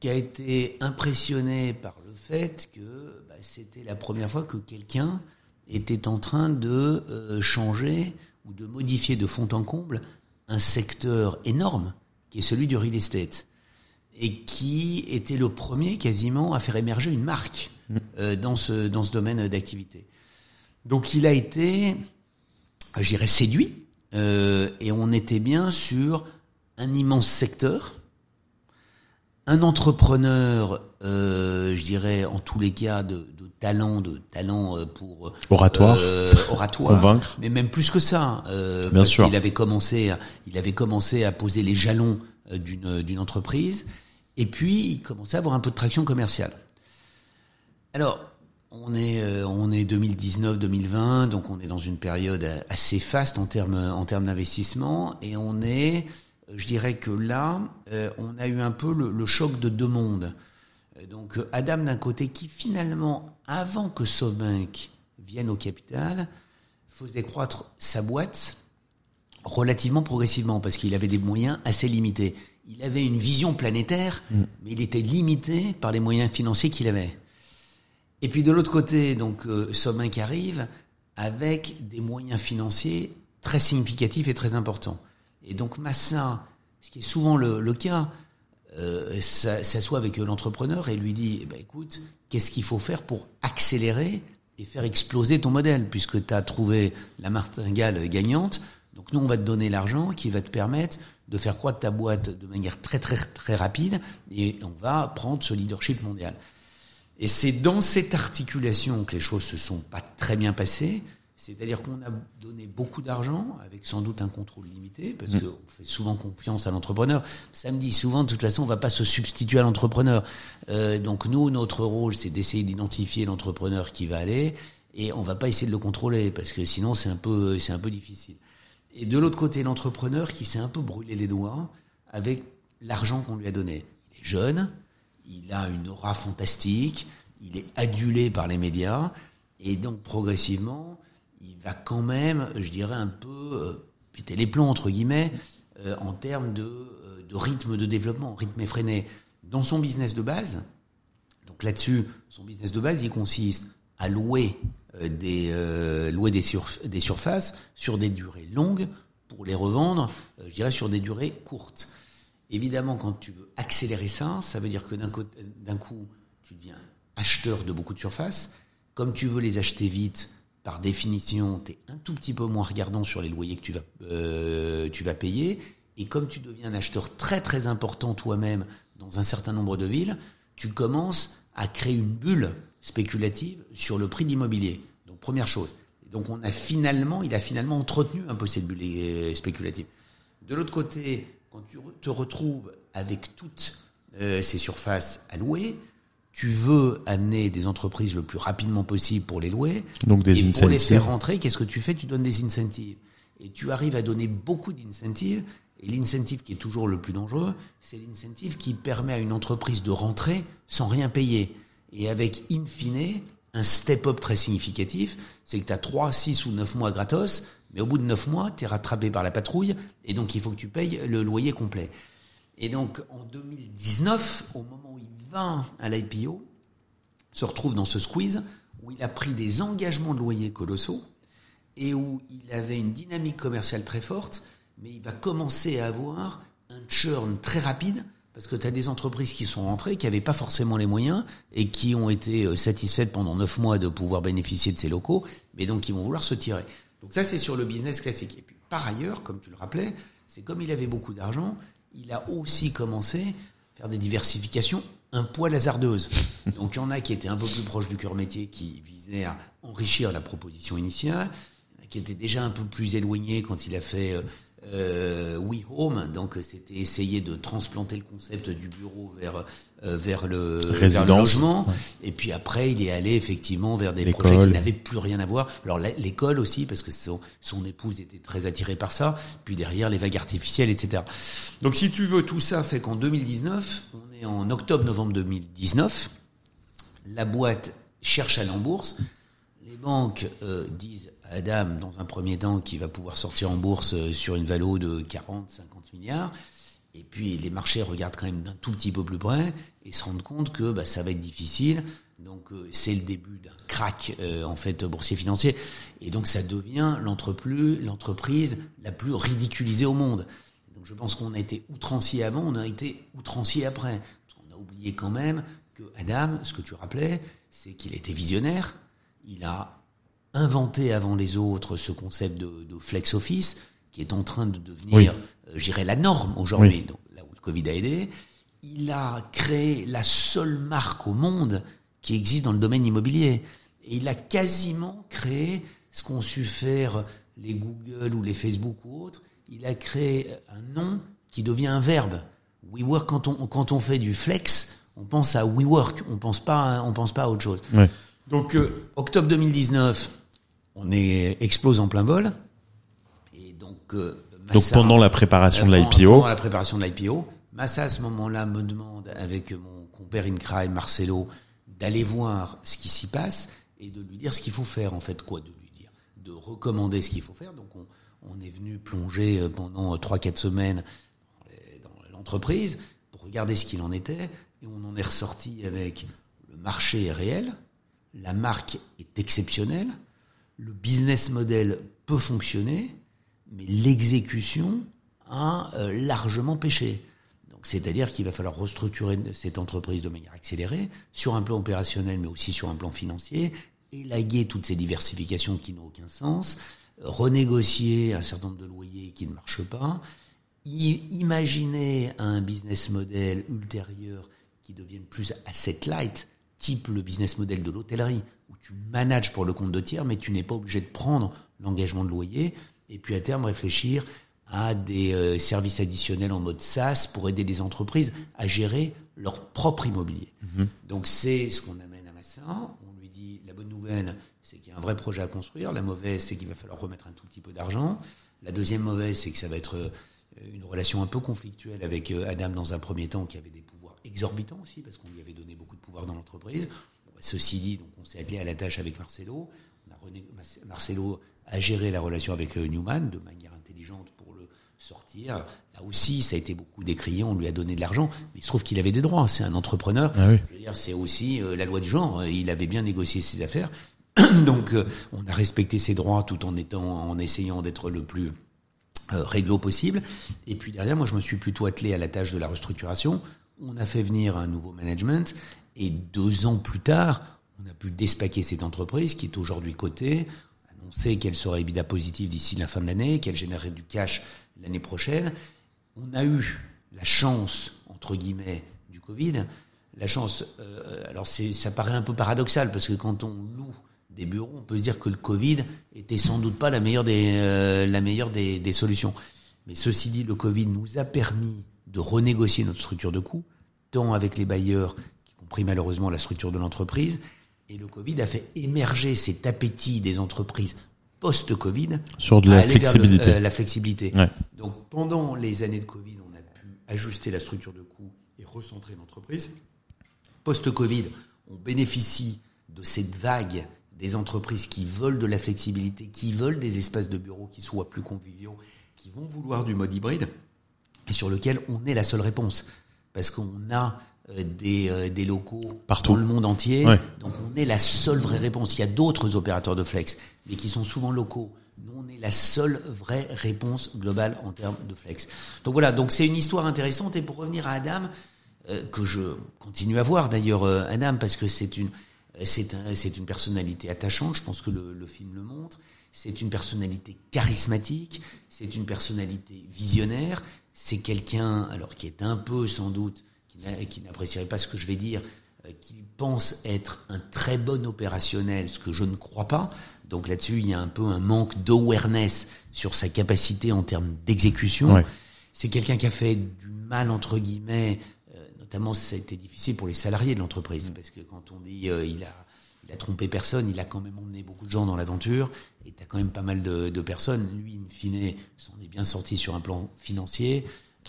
qui a été impressionné par le fait que bah, c'était la première fois que quelqu'un était en train de euh, changer ou de modifier de fond en comble un secteur énorme qui est celui du real estate et qui était le premier quasiment à faire émerger une marque mm. euh, dans ce dans ce domaine d'activité. Donc il a été, je dirais, séduit euh, et on était bien sur un immense secteur, un entrepreneur, euh, je dirais en tous les cas de, de talent, de talent euh, pour oratoire, euh, oratoire, convaincre, mais même plus que ça. Euh, bien sûr, il avait commencé, il avait commencé à poser les jalons d'une d'une entreprise. Et puis, il commençait à avoir un peu de traction commerciale. Alors, on est, euh, est 2019-2020, donc on est dans une période assez faste en termes, en termes d'investissement, et on est, je dirais que là, euh, on a eu un peu le, choc de deux mondes. Donc, Adam d'un côté, qui finalement, avant que SoftBank vienne au capital, faisait croître sa boîte relativement progressivement parce qu'il avait des moyens assez limités. Il avait une vision planétaire, mm. mais il était limité par les moyens financiers qu'il avait. Et puis de l'autre côté, donc euh, qui arrive avec des moyens financiers très significatifs et très importants. Et donc Massa, ce qui est souvent le, cas, euh, s'assoit avec l'entrepreneur et lui dit eh ben, écoute, qu'est-ce qu'il faut faire pour accélérer et faire exploser ton modèle, puisque tu as trouvé la martingale gagnante. Donc nous, on va te donner l'argent qui va te permettre de faire croître ta boîte de manière très très très rapide et on va prendre ce leadership mondial. Et c'est dans cette articulation que les choses se sont pas très bien passées. C'est-à-dire qu'on a donné beaucoup d'argent avec sans doute un contrôle limité parce mmh. qu'on fait souvent confiance à l'entrepreneur. Samedi, souvent, de toute façon, on va pas se substituer à l'entrepreneur. Euh, donc nous, notre rôle, c'est d'essayer d'identifier l'entrepreneur qui va aller et on va pas essayer de le contrôler parce que sinon c'est un peu c'est un peu difficile. Et de l'autre côté, l'entrepreneur qui s'est un peu brûlé les doigts avec l'argent qu'on lui a donné. Il est jeune, il a une aura fantastique, il est adulé par les médias et donc progressivement il va quand même, je dirais, un peu euh, péter les plombs, entre guillemets, euh, en termes de, euh, de, rythme de développement, rythme effréné. Dans son business de base, donc là-dessus, son business de base, il consiste à louer des, louer des, des surfaces sur des durées longues pour les revendre, je dirais, sur des durées courtes. Évidemment, quand tu veux accélérer ça, ça veut dire que d'un coup, tu deviens acheteur de beaucoup de surfaces. Comme tu veux les acheter vite, par définition, tu es un tout petit peu moins regardant sur les loyers que tu vas, euh, tu vas payer. Et comme tu deviens un acheteur très très important toi-même dans un certain nombre de villes, tu commences à créer une bulle spéculative sur le prix d'immobilier. Donc première chose. donc on a finalement, il a finalement entretenu un peu cette bulle euh, spéculative. De l'autre côté, quand tu te retrouves avec toutes euh, ces surfaces à louer, tu veux amener des entreprises le plus rapidement possible pour les louer. Donc des et incentives. Pour les faire rentrer, qu'est-ce que tu fais? Tu donnes des incentives. Et tu arrives à donner beaucoup d'incentives. Et l'incentive qui est toujours le plus dangereux, c'est l'incentive qui permet à une entreprise de rentrer sans rien payer. Et avec, in fine, un step-up très significatif, c'est que tu as 3, 6 ou 9 mois gratos, mais au bout de 9 mois, tu es rattrapé par la patrouille, et donc il faut que tu payes le loyer complet. Et donc en 2019, au moment où il va à l'IPO, se retrouve dans ce squeeze où il a pris des engagements de loyer colossaux et où il avait une dynamique commerciale très forte, mais il va commencer à avoir un churn très rapide parce que tu as des entreprises qui sont rentrées, qui n'avaient pas forcément les moyens et qui ont été euh, satisfaites pendant neuf mois de pouvoir bénéficier de ces locaux, mais donc qui vont vouloir se tirer. Donc ça, c'est sur le business classique. Et puis, par ailleurs, comme tu le rappelais, c'est comme il avait beaucoup d'argent, il a aussi commencé à faire des diversifications un poil hasardeuses. Donc il y en a qui étaient un peu plus proches du cœur métier, qui visaient à enrichir la proposition initiale, qui étaient déjà un peu plus éloignés quand il a fait euh, We Home, donc c'était essayer de transplanter le concept du bureau vers euh, vers, le, vers le logement. Et puis après, il est allé effectivement vers des projets qui n'avaient plus rien à voir. Alors l'école aussi, parce que son, son épouse était très attirée par ça. Puis derrière, les vagues artificielles, etc. Donc si tu veux, tout ça fait qu'en 2019, on est en octobre-novembre 2019, la boîte cherche à en bourse. Les banques euh, disent Adam, dans un premier temps, qui va pouvoir sortir en bourse euh, sur une valeur de 40, 50 milliards. Et puis les marchés regardent quand même d'un tout petit peu plus près et se rendent compte que bah, ça va être difficile. Donc euh, c'est le début d'un crack euh, en fait boursier financier. Et donc ça devient l'entreprise la plus ridiculisée au monde. Donc je pense qu'on a été outrancier avant, on a été outrancier après. Qu'on a oublié quand même que Adam, ce que tu rappelais, c'est qu'il était visionnaire. Il a inventé avant les autres ce concept de, flex office qui est en train de devenir, euh, j'irais, la norme aujourd'hui, là où le Covid a aidé. Il a créé la seule marque au monde qui existe dans le domaine immobilier. Et il a quasiment créé ce qu'ont su faire les Google ou les Facebook ou autres. Il a créé un nom qui devient un verbe. WeWork, quand on, quand on fait du flex, on pense à WeWork, on pense pas, on pense pas à autre chose. Donc, euh, octobre 2019, on est explose en plein vol. Et donc, euh, donc pendant la préparation de euh, l'IPO. Pendant la préparation de l'IPO, Massa à ce moment-là me demande avec mon compère et Marcelo d'aller voir ce qui s'y passe et de lui dire ce qu'il faut faire en fait quoi de lui dire, de recommander ce qu'il faut faire. Donc on, on est venu plonger pendant trois quatre semaines dans l'entreprise pour regarder ce qu'il en était et on en est ressorti avec le marché est réel, la marque est exceptionnelle, le business model peut fonctionner, mais l'exécution a largement pêché. C'est-à-dire qu'il va falloir restructurer cette entreprise de manière accélérée, sur un plan opérationnel, mais aussi sur un plan financier, élaguer toutes ces diversifications qui n'ont aucun sens, renégocier un certain nombre de loyers qui ne marchent pas, imaginer un business model ultérieur qui devienne plus asset light, type le business model de l'hôtellerie, où tu manages pour le compte de tiers, mais tu n'es pas obligé de prendre l'engagement de loyer, et puis à terme réfléchir à des euh, services additionnels en mode SaaS pour aider les entreprises à gérer leur propre immobilier. Mhm. Donc c'est ce qu'on amène à Massin. On lui dit la bonne nouvelle, c'est qu'il y a un vrai projet à construire. La mauvaise, c'est qu'il va falloir remettre un tout petit peu d'argent. La deuxième mauvaise, c'est que ça va être euh, une relation un peu conflictuelle avec euh, Adam dans un premier temps, qui avait des pouvoirs exorbitants aussi, parce qu'on lui avait donné beaucoup de pouvoir dans l'entreprise. Ceci dit, donc on s'est attelé à la tâche avec Marcelo. On a Marcelo a géré la relation avec Newman de manière intelligente sortir. Là aussi, ça a été beaucoup décrié, on lui a donné de l'argent, mais il se trouve qu'il avait des droits. C'est un entrepreneur. Ah c'est aussi euh, la loi du genre. Il avait bien négocié ses affaires. Donc, euh, on a respecté ses droits tout en étant, en essayant d'être le plus euh, réglo possible. Et puis derrière, moi, je me suis plutôt attelé à la tâche de la restructuration. On a fait venir un nouveau management et deux ans plus tard, on a pu despaquer cette entreprise qui est aujourd'hui cotée. annoncer qu'elle serait EBITDA positive d'ici la fin de l'année, qu'elle générerait du cash l'année prochaine. On a eu la chance, entre guillemets, du Covid. La chance, euh, alors ça paraît un peu paradoxal parce que quand on loue des bureaux, on peut se dire que le Covid était sans doute pas la meilleure des, euh, solutions. Mais ceci dit, le Covid nous a permis de renégocier notre structure de coûts, tant avec les bailleurs, compris malheureusement la structure de l'entreprise, et le Covid a fait émerger cet appétit des entreprises post-Covid. Sur de la flexibilité. Euh, la flexibilité. Donc pendant les années de Covid, on a pu ajuster la structure de coûts et recentrer l'entreprise. Post-Covid, on bénéficie de cette vague des entreprises qui veulent de la flexibilité, qui veulent des espaces de bureau qui soient plus conviviaux, qui vont vouloir du mode hybride, et sur lequel on est la seule réponse. Parce qu'on a des, euh, des locaux Partout. dans le monde entier. Donc on est la seule vraie réponse. Il y a d'autres opérateurs de flex, mais qui sont souvent locaux. Nous, on est la seule vraie réponse globale en termes de flex. Donc voilà, donc c'est une histoire intéressante. Et pour revenir à Adam, euh, que je continue à voir d'ailleurs Adam, parce que c'est une c'est un, c'est une personnalité attachante. Je pense que le, le film le montre. C'est une personnalité charismatique. C'est une personnalité visionnaire. C'est quelqu'un alors qui est un peu sans doute qui n'apprécierait pas ce que je vais dire, euh, qui pense être un très bon opérationnel, ce que je ne crois pas. Donc là-dessus, il y a un peu un manque d'awareness sur sa capacité en termes d'exécution. C'est quelqu'un qui a fait du mal, entre guillemets, euh, notamment ça a été difficile pour les salariés de l'entreprise, parce que quand on dit euh, il, a, il a trompé personne, il a quand même emmené beaucoup de gens dans l'aventure, et tu as quand même pas mal de, de personnes. Lui, in fine, s'en est bien sorti sur un plan financier.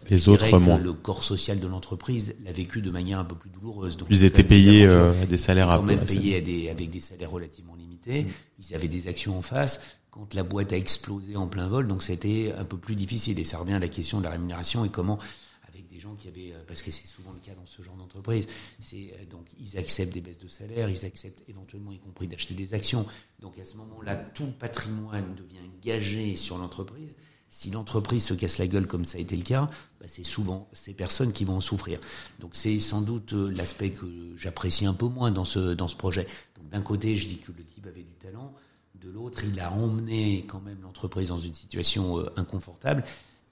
Les autres moins. Le corps social de l'entreprise l'a vécu de manière un peu plus douloureuse. Donc, ils étaient payés euh, à des salaires quand même payés à des, avec des salaires relativement limités. Mm. Ils avaient des actions en face. Quand la boîte a explosé en plein vol, donc ça a été un peu plus difficile. Et ça revient à la question de la rémunération et comment, avec des gens qui avaient, euh, parce que c'est souvent le cas dans ce genre d'entreprise, c'est euh, donc ils acceptent des baisses de salaire, ils acceptent éventuellement y compris d'acheter des actions. Donc à ce moment-là, tout le patrimoine devient gagé sur l'entreprise si l'entreprise se casse la gueule comme ça a été le cas, bah c'est souvent ces personnes qui vont en souffrir. Donc c'est sans doute euh, l'aspect que j'apprécie un peu moins dans ce dans ce projet. Donc d'un côté, je dis que le type avait du talent, de l'autre, il a emmené quand même l'entreprise dans une situation euh, inconfortable.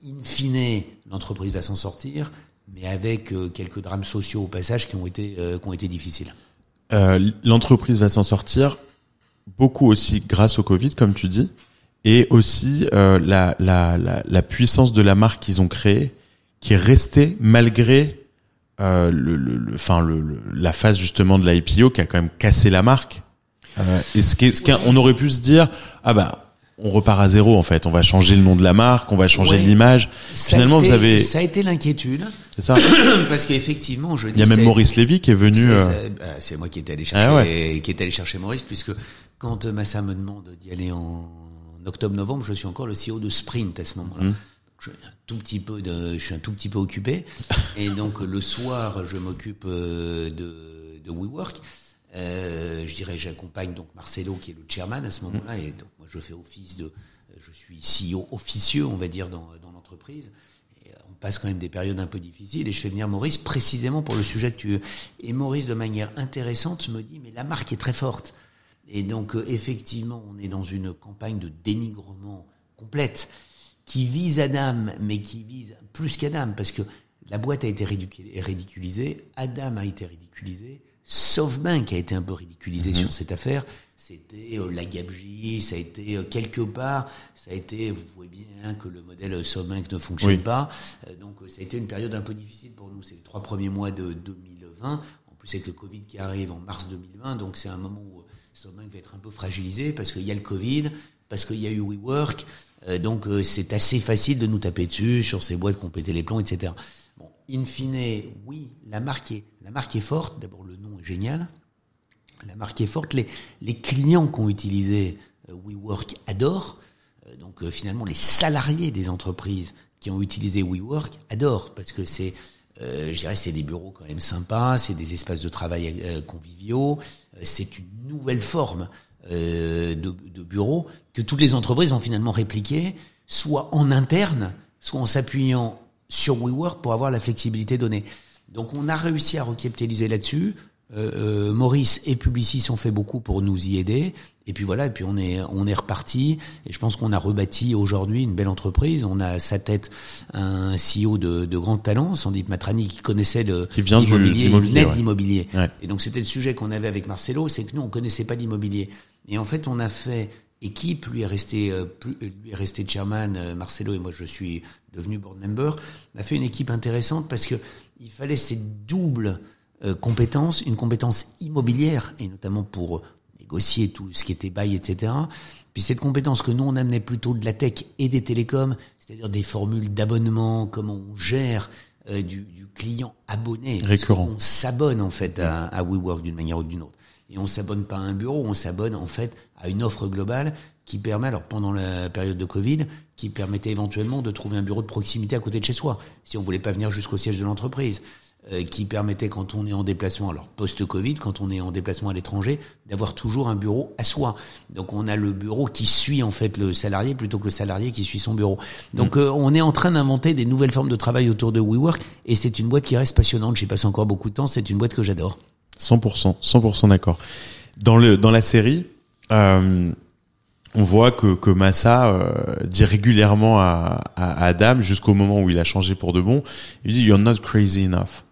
In fine, l'entreprise va s'en sortir, mais avec euh, quelques drames sociaux au passage qui ont été qui ont été difficiles. l'entreprise va s'en sortir beaucoup aussi grâce au Covid, comme tu dis et aussi euh, la, la, la, la, puissance de la marque qu'ils ont créée, qui est restée malgré euh, le, le, le, enfin, le, la phase justement de l'IPO qui a quand même cassé la marque. Euh, et ce qui, ce qui on aurait pu se dire, ah bah on repart à zéro en fait. On va changer le nom de la marque, on va changer l'image. Finalement, vous avez. Ça a été l'inquiétude. C'est ça. Parce qu'effectivement, je. Il y a même Maurice Lévy qui est venu. Euh, bah, c'est moi qui étais allé chercher, ah qui est allé chercher Maurice, puisque quand Massa me demande d'y aller en en octobre-novembre, je suis encore le CEO de Sprint à ce moment-là. Mhm. Je suis un tout petit peu de, je suis un tout petit peu occupé. Et donc le soir, je m'occupe euh, de, de WeWork. Euh, je dirais, j'accompagne donc Marcelo qui est le chairman à ce moment-là, et donc moi je fais office de, je suis CEO officieux, on va dire, dans, dans l'entreprise. Et euh, on passe quand même des périodes un peu difficiles, et je fais venir Maurice précisément pour le sujet que tu. Et Maurice, de manière intéressante, me dit, mais la marque est très forte. Et donc, euh, effectivement, on est dans une campagne de dénigrement complète qui vise Adam, mais qui vise plus qu'Adam, parce que la boîte a été ridiculisée, Adam a été ridiculisé, SoftBank a été un peu ridiculisé sur cette affaire. C'était euh, la gabegie, ça a été euh, quelque part, ça a été, vous voyez bien que le modèle SoftBank ne fonctionne Oui. pas. Euh, donc ça a été une période un peu difficile pour nous. C'est les trois premiers mois de 2020. En plus avec le Covid qui arrive en mars 2020, donc c'est un moment où SoftBank va être un peu fragilisé parce qu'il y a le Covid, parce qu'il y a eu WeWork. Euh, donc euh, c'est assez facile de nous taper dessus sur ces boîtes qui ont pété les plombs, etc. Bon, in fine, oui, la marque est, la marque est forte. D'abord, le nom est génial. La marque est forte. Les, les clients qui ont utilisé euh, WeWork adorent. Donc finalement, les salariés des entreprises qui ont utilisé WeWork adorent parce que c'est, euh, je dirais, c'est des bureaux quand même sympas, c'est des espaces de travail euh, conviviaux, euh, c'est une nouvelle forme euh, de, de bureau que toutes les entreprises ont finalement répliqué, soit en interne, soit en s'appuyant sur WeWork pour avoir la flexibilité donnée. Donc on a réussi à recapitaliser là-dessus. Euh, euh, Maurice et Publicis ont fait beaucoup pour nous y aider. Et puis voilà, et puis on est on est reparti. Et je pense qu'on a rebâti aujourd'hui une belle entreprise. On a à sa tête un CEO de, de grand talent, Sandeep Matrani, qui connaissait le Qui vient l'immobilier, il l'immobilier, venait de ouais. l'immobilier. Ouais. Et donc c'était le sujet qu'on avait avec Marcelo, c'est que nous on connaissait pas l'immobilier. Et en fait on a fait équipe, lui est resté euh, lui est resté chairman, euh, Marcelo et moi je suis devenu board member. On a fait une équipe intéressante parce que il fallait cette double euh, compétence, une compétence immobilière et notamment pour négocier tout ce qui était bail, etc. Puis cette compétence que nous on amenait plutôt de la tech et des télécoms, c'est-à-dire des formules d'abonnement, comment on gère euh, du, du client abonné, Récurrent. qu'on s'abonne en fait à, à WeWork d'une manière ou d'une autre. Et on s'abonne pas à un bureau, on s'abonne en fait à une offre globale qui permet, alors pendant la période de Covid, qui permettait éventuellement de trouver un bureau de proximité à côté de chez soi, si on voulait pas venir jusqu'au siège de l'entreprise, euh, qui permettait quand on est en déplacement, alors post-Covid, quand on est en déplacement à l'étranger, d'avoir toujours un bureau à soi. Donc on a le bureau qui suit en fait le salarié plutôt que le salarié qui suit son bureau. Donc euh, on est en train d'inventer des nouvelles formes de travail autour de WeWork et c'est une boîte qui reste passionnante. J'y passe encore beaucoup de temps. C'est une boîte que j'adore. 100%, 100% d'accord. Dans le dans la série, euh, on voit que que Massa euh, dit régulièrement à, à Adam jusqu'au moment où il a changé pour de bon, il dit you're not crazy enough.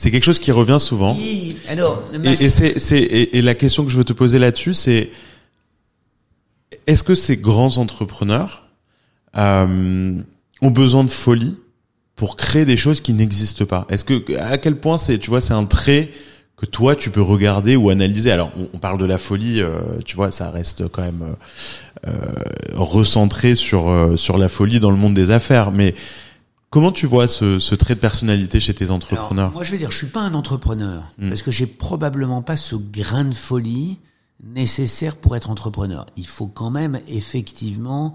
C'est quelque chose qui revient souvent. Oui, alors, Et, et c'est c'est et, et la question que je veux te poser là-dessus, c'est est-ce que ces grands entrepreneurs euh, ont besoin de folie pour créer des choses qui n'existent pas? Est-ce que à quel point c'est tu vois c'est un trait que toi tu peux regarder ou analyser? Alors on, on parle de la folie, euh, tu vois, ça reste quand même euh, euh, recentré sur euh, sur la folie dans le monde des affaires, mais Comment tu vois ce, ce trait de personnalité chez tes entrepreneurs Alors, Moi, je veux dire, je suis pas un entrepreneur parce que j'ai probablement pas ce grain de folie nécessaire pour être entrepreneur. Il faut quand même effectivement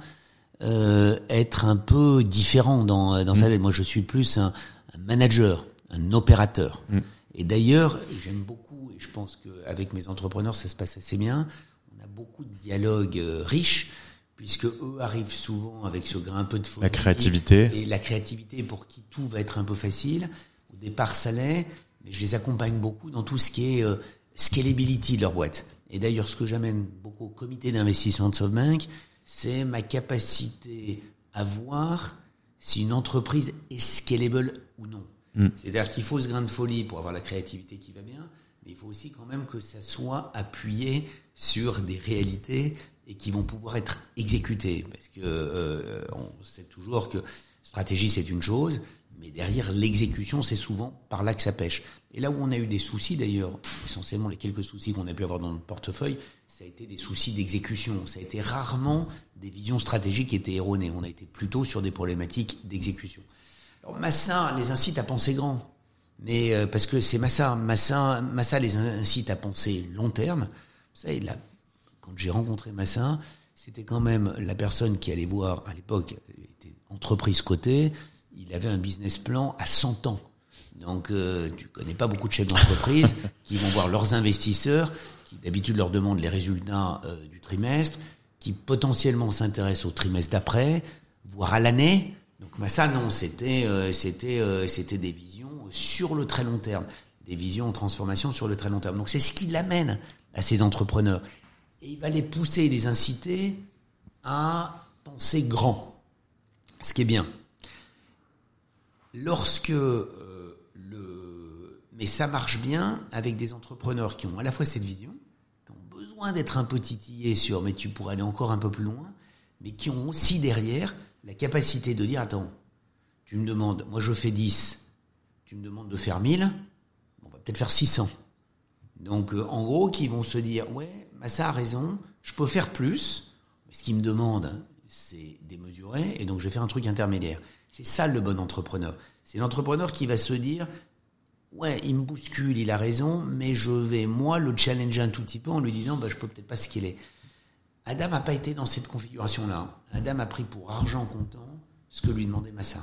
euh, être un peu différent dans dans sa vie. Moi, je suis plus un, un manager, un opérateur. Et d'ailleurs, j'aime beaucoup, et je pense qu'avec mes entrepreneurs, ça se passe assez bien. On a beaucoup de dialogues euh, riches puisque eux arrivent souvent avec ce grain un peu de folie. La créativité. Et la créativité pour qui tout va être un peu facile. Au départ, ça l'est, mais je les accompagne beaucoup dans tout ce qui est euh, scalability de leur boîte. Et d'ailleurs, ce que j'amène beaucoup au comité d'investissement de SoftBank, c'est ma capacité à voir si une entreprise est scalable ou non. C'est-à-dire qu'il faut ce grain de folie pour avoir la créativité qui va bien, mais il faut aussi quand même que ça soit appuyé sur des réalités et qui vont pouvoir être exécutées. Parce que euh, on sait toujours que stratégie c'est une chose, mais derrière l'exécution c'est souvent par là que ça pêche. Et là où on a eu des soucis d'ailleurs, essentiellement les quelques soucis qu'on a pu avoir dans notre portefeuille, ça a été des soucis d'exécution. Ça a été rarement des visions stratégiques qui étaient erronées. On a été plutôt sur des problématiques d'exécution. Alors Massa les incite à penser grand. Mais euh, parce que c'est Massa, Massa, Massa les incite à penser long terme. Vous savez, là, quand j'ai rencontré Massa, c'était quand même la personne qui allait voir, à l'époque, était entreprise cotée, il avait un business plan à 100 ans. Donc, euh, tu connais pas beaucoup de chefs d'entreprise qui vont voir leurs investisseurs, qui d'habitude leur demandent les résultats euh, du trimestre, qui potentiellement s'intéressent au trimestre d'après, voire à l'année. Donc, ça, non, c'était, euh, c'était, c'était des visions sur le très long terme, des visions en transformation sur le très long terme. Donc, c'est ce qui l'amène à ces entrepreneurs. Et il va les pousser les inciter à penser grand. Ce qui est bien. Lorsque euh, le... Mais ça marche bien avec des entrepreneurs qui ont à la fois cette vision, qui ont besoin d'être un peu titillés sur mais tu pourrais aller encore un peu plus loin, mais qui ont aussi derrière la capacité de dire attends, tu me demandes, moi je fais 10, tu me demandes de faire 1000, on va peut-être faire 600. Donc euh, en gros, qui vont se dire ouais, Massa a raison, je peux faire plus, mais ce qu'il me demande, c'est démesuré, et donc je vais faire un truc intermédiaire. C'est ça le bon entrepreneur. C'est l'entrepreneur qui va se dire ouais, il me bouscule, il a raison, mais je vais moi le challenger un tout petit peu en lui disant bah je peux peut-être pas ce qu'il est. Adam n'a pas été dans cette configuration-là. Adam a pris pour argent comptant ce que lui demandait Massa.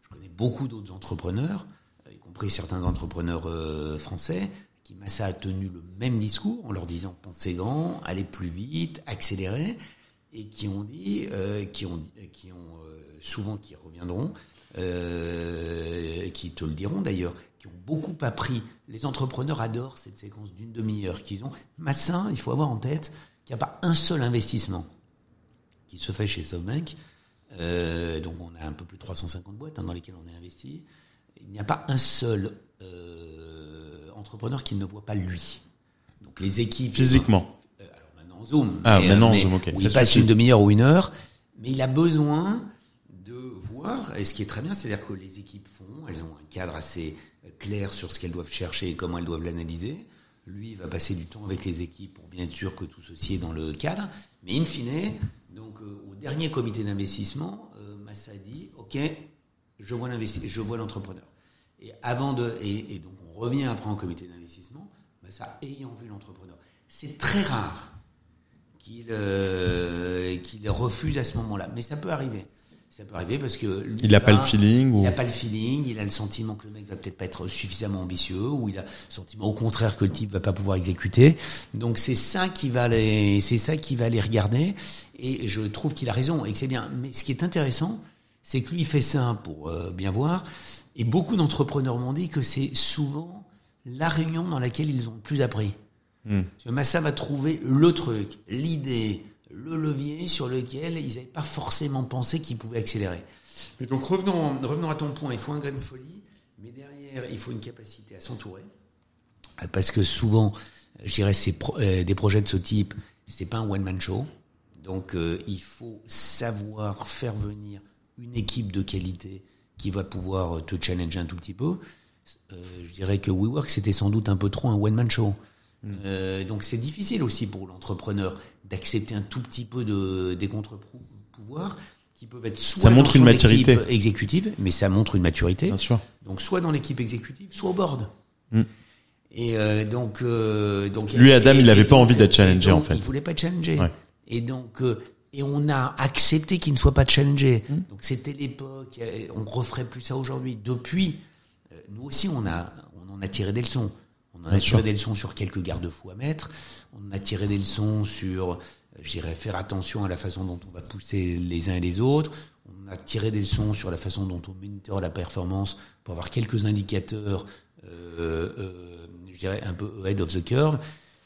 Je connais beaucoup d'autres entrepreneurs, y compris certains entrepreneurs euh, français, qui Massa a tenu le même discours en leur disant pensez grand, allez plus vite, accélérez, et qui ont dit, euh, qui ont, euh, souvent qui reviendront, euh, qui te le diront d'ailleurs, qui ont beaucoup appris. Les entrepreneurs adorent cette séquence d'une demi-heure qu'ils ont. Massin, il faut avoir en tête qu'il n'y a pas un seul investissement qui se fait chez SoftBank. Euh, donc on a un peu plus de 350 boîtes hein, dans lesquelles on est investi. Il n'y a pas un seul euh, entrepreneur qui ne voit pas lui. Donc les équipes Physiquement. euh, alors maintenant en Zoom. Ah, mais, maintenant en mais Zoom, ok. Où il passe une demi-heure ou une heure, mais il a besoin de voir, et ce qui est très bien, c'est-à-dire que les équipes font, elles ont un cadre assez euh, clair sur ce qu'elles doivent chercher et comment elles doivent l'analyser. Lui va passer du temps avec les équipes pour bien être sûr que tout ceci est dans le cadre. Mais in fine, donc euh, au dernier comité d'investissement, euh, Massa dit, ok, je vois je vois l'entrepreneur. Et avant de, et, et donc on revient après en comité d'investissement, Massa ayant vu l'entrepreneur. C'est très rare qu'il euh, refuse à ce moment-là. Mais ça peut arriver. Ça peut arriver parce que lui Il n'a pas le feeling Il n'a pas le feeling, il a le sentiment que le mec va peut-être pas être suffisamment ambitieux, ou il a le sentiment au contraire que le type va pas pouvoir exécuter. Donc c'est ça qui va les, c'est ça qui va les regarder. Et je trouve qu'il a raison et que c'est bien. Mais ce qui est intéressant, c'est que lui fait ça pour euh, bien voir. Et beaucoup d'entrepreneurs m'ont dit que c'est souvent la réunion dans laquelle ils ont le plus appris. Que Massa va trouver le truc, l'idée, le levier sur lequel ils n'avaient pas forcément pensé qu'ils pouvaient accélérer. Mais donc revenons, revenons à ton point, il faut un grain de folie, mais derrière, il faut une capacité à s'entourer. Parce que souvent, je dirais, pro- euh, des projets de ce type, c'est pas un one-man show. Donc euh, il faut savoir faire venir une équipe de qualité qui va pouvoir euh, te challenger un tout petit peu. Euh, je dirais que WeWork, c'était sans doute un peu trop un one-man show. Euh, donc c'est difficile aussi pour l'entrepreneur d'accepter un tout petit peu de, des contre-pouvoirs qui peuvent être soit Ça montre dans une maturité. exécutive, mais ça montre une maturité. Bien sûr. Donc soit dans l'équipe exécutive, soit au board. Mm. Et euh, donc, euh, donc Lui, Adam, et- il et avait pas envie d'être challengé, donc, en fait. Il voulait pas être challengé. Ouais. Et donc, euh, et on a accepté qu'il ne soit pas challengé. Mm. Donc c'était l'époque. On referait plus ça aujourd'hui. Depuis, euh, nous aussi, on a, on en a tiré des leçons. On en a Bien tiré sûr. des leçons sur quelques garde-fous à mettre. On a tiré des leçons sur, euh, je dirais, faire attention à la façon dont on va pousser les uns et les autres. On a tiré des leçons sur la façon dont on monitor la performance pour avoir quelques indicateurs, euh, euh, je dirais, un peu ahead of the curve.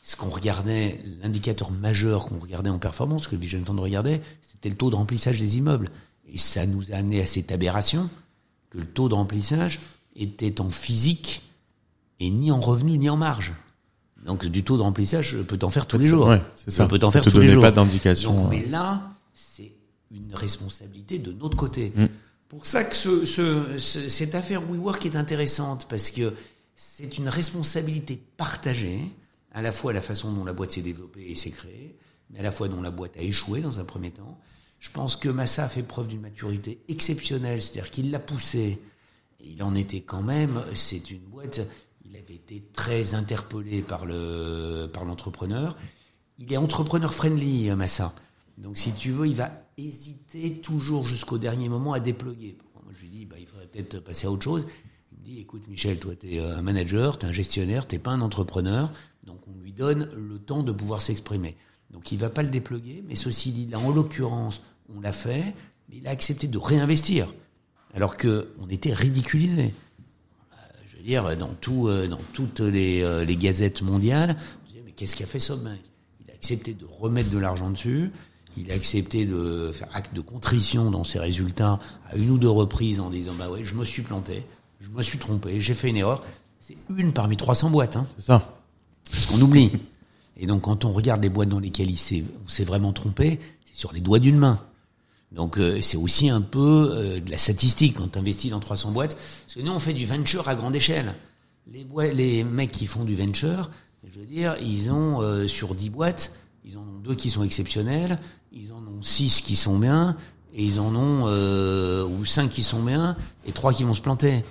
Ce qu'on regardait, l'indicateur majeur qu'on regardait en performance, que le Vision Fund regardait, c'était le taux de remplissage des immeubles. Et ça nous a amené à cette aberration que le taux de remplissage était en physique et ni en revenu ni en marge. Donc du taux de remplissage, je peux t'en faire tous les jours. Ouais, c'est ça. Je peux t'en faire te tous les jours. pas d'indication, euh. Mais là, c'est une responsabilité de notre côté. Mm. Pour ça que ce, ce- ce- cette affaire WeWork est intéressante parce que c'est une responsabilité partagée, à la fois la façon dont la boîte s'est développée et s'est créée, mais à la fois dont la boîte a échoué dans un premier temps. Je pense que Massa a fait preuve d'une maturité exceptionnelle, c'est-à-dire qu'il l'a poussé. Il en était quand même, c'est une boîte, il avait été très interpellé par le par l'entrepreneur. Il est entrepreneur friendly, Massa. Donc si tu veux, il va hésiter toujours jusqu'au dernier moment à déploguer. Moi, je lui dis, bah, il faudrait peut-être passer à autre chose. Il me dit, écoute Michel, toi tu es un manager, tu es un gestionnaire, tu pas un entrepreneur, donc on lui donne le temps de pouvoir s'exprimer. Donc il va pas le déploguer, mais ceci dit, là en l'occurrence, on l'a fait, mais il a accepté de réinvestir, alors que on était ridiculisé. Euh, je veux dire, dans tout, euh, dans toutes les, euh, les gazettes mondiales, vous mais qu'est-ce qu'a fait SoftBank Il a accepté de remettre de l'argent dessus. Il a accepté de faire acte de contrition dans ses résultats à une ou deux reprises en disant bah ouais, je me suis planté, je me suis trompé, j'ai fait une erreur. C'est une parmi 300 boîtes. Hein. C'est ça. Parce qu'on oublie. Et donc quand on regarde les boîtes dans lesquelles il s'est, on s'est vraiment trompé, c'est sur les doigts d'une main. Donc euh, c'est aussi un peu euh, de la statistique quand tu investis dans 300 boîtes. Parce que nous on fait du venture à grande échelle. Les, les mecs qui font du venture, je veux dire, ils ont euh, sur 10 boîtes, ils en ont deux qui sont exceptionnels, ils en ont 6 qui sont bien, et ils en ont ou 5 qui sont bien, et 3 qui vont se planter.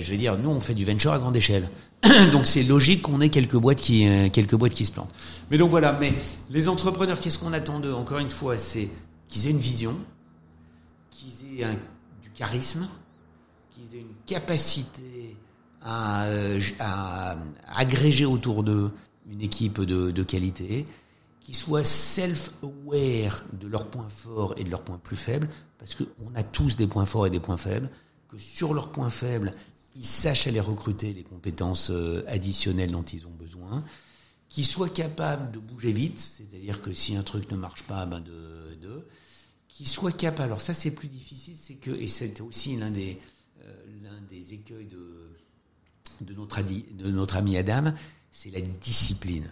je veux dire, nous on fait du venture à grande échelle. donc c'est logique qu'on ait quelques boîtes qui euh, quelques boîtes qui se plantent. Mais donc voilà, mais les entrepreneurs, qu'est-ce qu'on attend d'eux? Encore une fois, c'est qu'ils aient une vision, qu'ils aient du charisme, qu'ils aient une capacité à, euh, à, agréger autour d'eux une équipe de, de qualité, qu'ils soient self-aware de leurs points forts et de leurs points plus faibles, parce qu'on a tous des points forts et des points faibles, que sur leurs points faibles, ils sachent aller recruter les compétences euh, additionnelles dont ils ont besoin, qu'ils soient capables de bouger vite, c'est-à-dire que si un truc ne marche pas, ben de, de qu'ils soient capables. Alors ça c'est plus difficile, c'est que et c'est aussi l'un des euh, l'un des écueils de de notre, de notre ami Adam, c'est la discipline.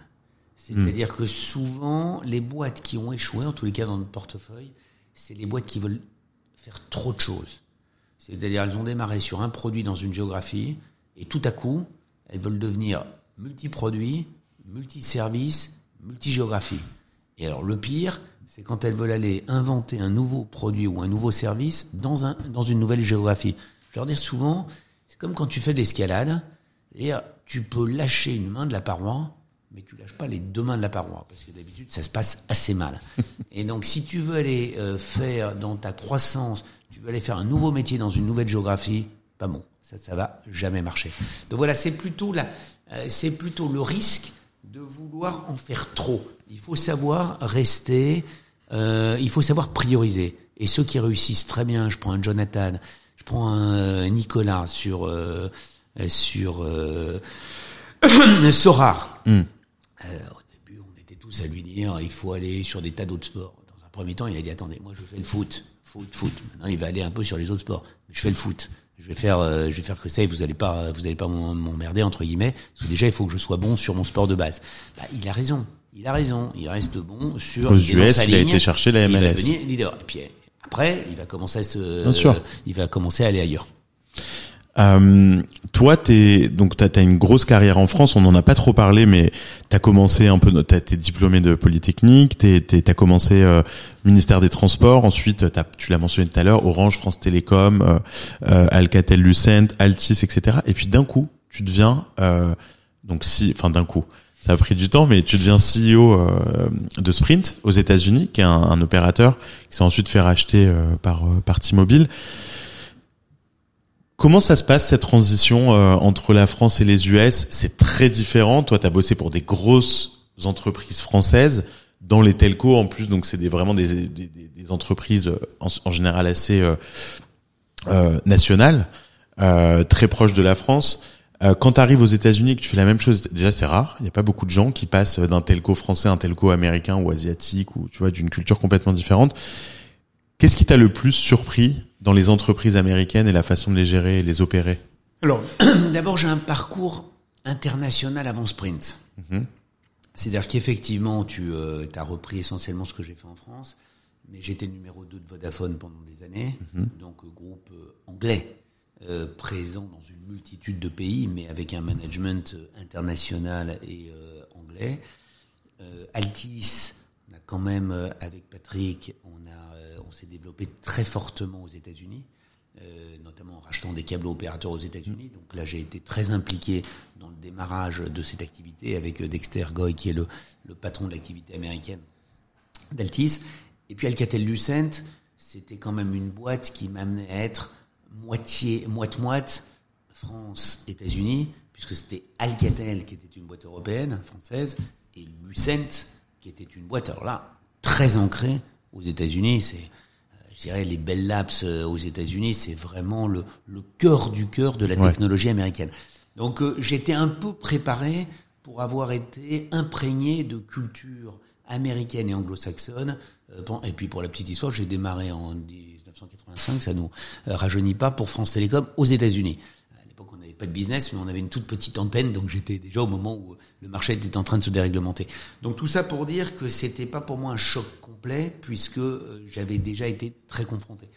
C'est-à-dire que souvent, les boîtes qui ont échoué, en tous les cas dans notre portefeuille, c'est les boîtes qui veulent faire trop de choses. C'est-à-dire, elles ont démarré sur un produit dans une géographie, et tout à coup, elles veulent devenir multi-produits, multi-services, multi-géographie. Et alors, le pire, c'est quand elles veulent aller inventer un nouveau produit ou un nouveau service dans, un, dans une nouvelle géographie. Je leur dire souvent, c'est comme quand tu fais de l'escalade, tu peux lâcher une main de la paroi, mais tu lâches pas les deux mains de la paroi, parce que d'habitude, ça se passe assez mal. Et donc, si tu veux aller euh, faire dans ta croissance tu veux aller faire un nouveau métier dans une nouvelle géographie, pas bon, ça, ça va jamais marcher. Donc voilà, c'est plutôt la, euh, c'est plutôt le risque de vouloir en faire trop. Il faut savoir rester, euh, il faut savoir prioriser. Et ceux qui réussissent très bien, je prends un Jonathan, je prends un euh, Nicolas sur euh, sur euh, Sorar. Mm. au début, on était tous à lui dire, il faut aller sur des tas d'autres sports. Dans un premier temps, il a dit attendez, moi je fais le foot foot, foot. Maintenant, il va aller un peu sur les autres sports. Je fais le foot. Je vais faire, euh, je vais faire que ça. Et vous allez pas, vous allez pas m'emmerder entre guillemets. Parce que déjà, il faut que je sois bon sur mon sport de base. Bah, il a raison. Il a raison. Il reste bon sur. Aux US, il a été chercher la MLS. Il va devenir leader. Et puis après, il va commencer à se, il va commencer à aller ailleurs. Euh, toi, t'es donc t'as as une grosse carrière en France. On n'en a pas trop parlé, mais t'as commencé un peu. T'as diplômé de Polytechnique. T'es t'as commencé euh, ministère des Transports. Ensuite, tu l'as mentionné tout à l'heure, Orange, France Télécom, euh, euh Alcatel, Lucent, Altis, etc. Et puis d'un coup, tu deviens euh, donc si, enfin d'un coup. Ça a pris du temps, mais tu deviens CEO de Sprint aux États-Unis, qui est un, un opérateur qui s'est ensuite fait racheter par par T-Mobile. Comment ça se passe cette transition euh, entre la France et les US C'est très différent. Toi, tu as bossé pour des grosses entreprises françaises dans les telcos en plus, donc c'est des, vraiment des, des, des entreprises euh, en, en, général assez euh, euh nationales, euh, très proches de la France. quand tu arrives aux États-Unis et que tu fais la même chose, déjà c'est rare. Il n'y a pas beaucoup de gens qui passent d'un telco français à un telco américain ou asiatique ou tu vois d'une culture complètement différente. Qu'est-ce qui t'a le plus surpris dans les entreprises américaines et la façon de les gérer et les opérer Alors, d'abord, j'ai un parcours international avant Sprint. Mhm. C'est-à-dire qu'effectivement, tu euh, as repris essentiellement ce que j'ai fait en France, mais j'étais numéro 2 de Vodafone pendant des années, mhm. donc euh, groupe euh, anglais, présent dans une multitude de pays, mais avec un management international et anglais. Altis, on a quand même, avec Patrick, on on s'est développé très fortement aux États-Unis, euh, notamment en rachetant des câbles opérateurs aux États-Unis. Donc là, j'ai été très impliqué dans le démarrage de cette activité avec euh, Dexter Goy, qui est le, patron de l'activité américaine, d'Altis. Et puis Alcatel-Lucent, c'était quand même une boîte qui m'amenait à être moitié, moite-moite France, États-Unis, puisque c'était Alcatel qui était une boîte européenne, française, et Lucent qui était une boîte, alors là, très ancrée aux États-Unis. C'est, euh, je dirais, les Bell Labs euh, aux États-Unis, c'est vraiment le, le cœur du cœur de la technologie américaine. Donc euh, j'étais un peu préparé pour avoir été imprégné de culture américaine et anglo-saxonne. et puis pour la petite histoire, j'ai démarré en 1985, ça nous rajeunit pas, pour France Télécom aux États-Unis pas de business, mais on avait une toute petite antenne, donc j'étais déjà au moment où le marché était en train de se déréglementer. Donc tout ça pour dire que c'était pas pour moi un choc complet, puisque euh, j'avais déjà été très confronté.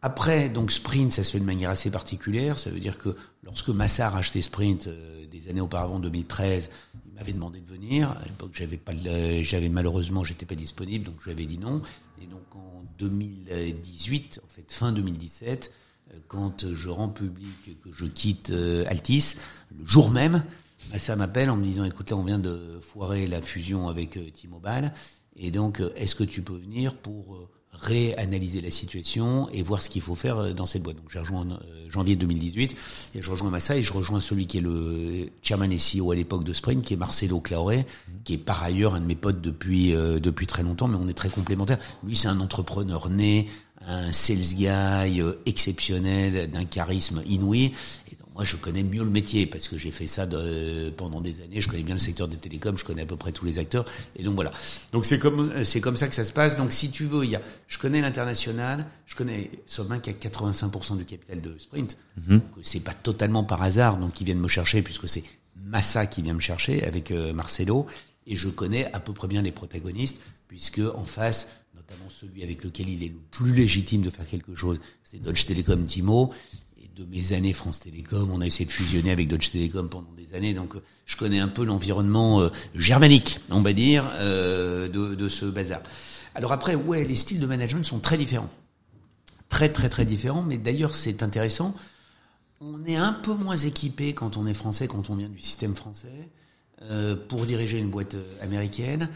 Après, donc Sprint, ça se fait de manière assez particulière. Ça veut dire que lorsque Massar a acheté Sprint euh, des années auparavant, 2013, il m'avait demandé de venir. À l'époque, j'avais pas, j'avais malheureusement, j'étais pas disponible, donc je lui avais dit non. Et donc en 2018, en fait fin 2017, quand je rends public que je quitte euh, Altis, le jour même, ça m'appelle en me disant écoute là on vient de foirer la fusion avec euh, T-Mobile et donc euh, est-ce que tu peux venir pour réanalyser la situation et voir ce qu'il faut faire dans cette boîte? Donc j'ai rejoint en janvier 2018 et je rejoins Massa et je rejoins celui qui est le chairman et CEO à l'époque de Sprint, qui est Marcelo Claoré, qui est par ailleurs un de mes potes depuis depuis très longtemps, mais on est très complémentaires. Lui c'est un entrepreneur né, un sales guy euh, exceptionnel, d'un charisme inouï. Et donc, moi, je connais mieux le métier parce que j'ai fait ça de, pendant des années. Je connais bien le secteur des télécoms, je connais à peu près tous les acteurs. Et donc voilà. Donc c'est comme c'est comme ça que ça se passe. Donc si tu veux, il y a, je connais l'international, je connais Somain qui a 85% du capital de Sprint. Mm C'est pas totalement par hasard donc ils viennent me chercher puisque c'est Massa qui vient me chercher avec euh, Marcelo et je connais à peu près bien les protagonistes puisque en face notamment celui avec lequel il est le plus légitime de faire quelque chose, c'est Dodge Telecom Timo. Et de mes années France Télécom, on a essayé de fusionner avec Dodge Telecom pendant des années, donc euh, je connais un peu l'environnement euh, germanique, on va dire, euh, de, ce bazar. Alors après, ouais, les styles de management sont très différents. Très très très différents, mais d'ailleurs c'est intéressant. On est un peu moins équipé quand on est français, quand on vient du système français, pour diriger une boîte américaine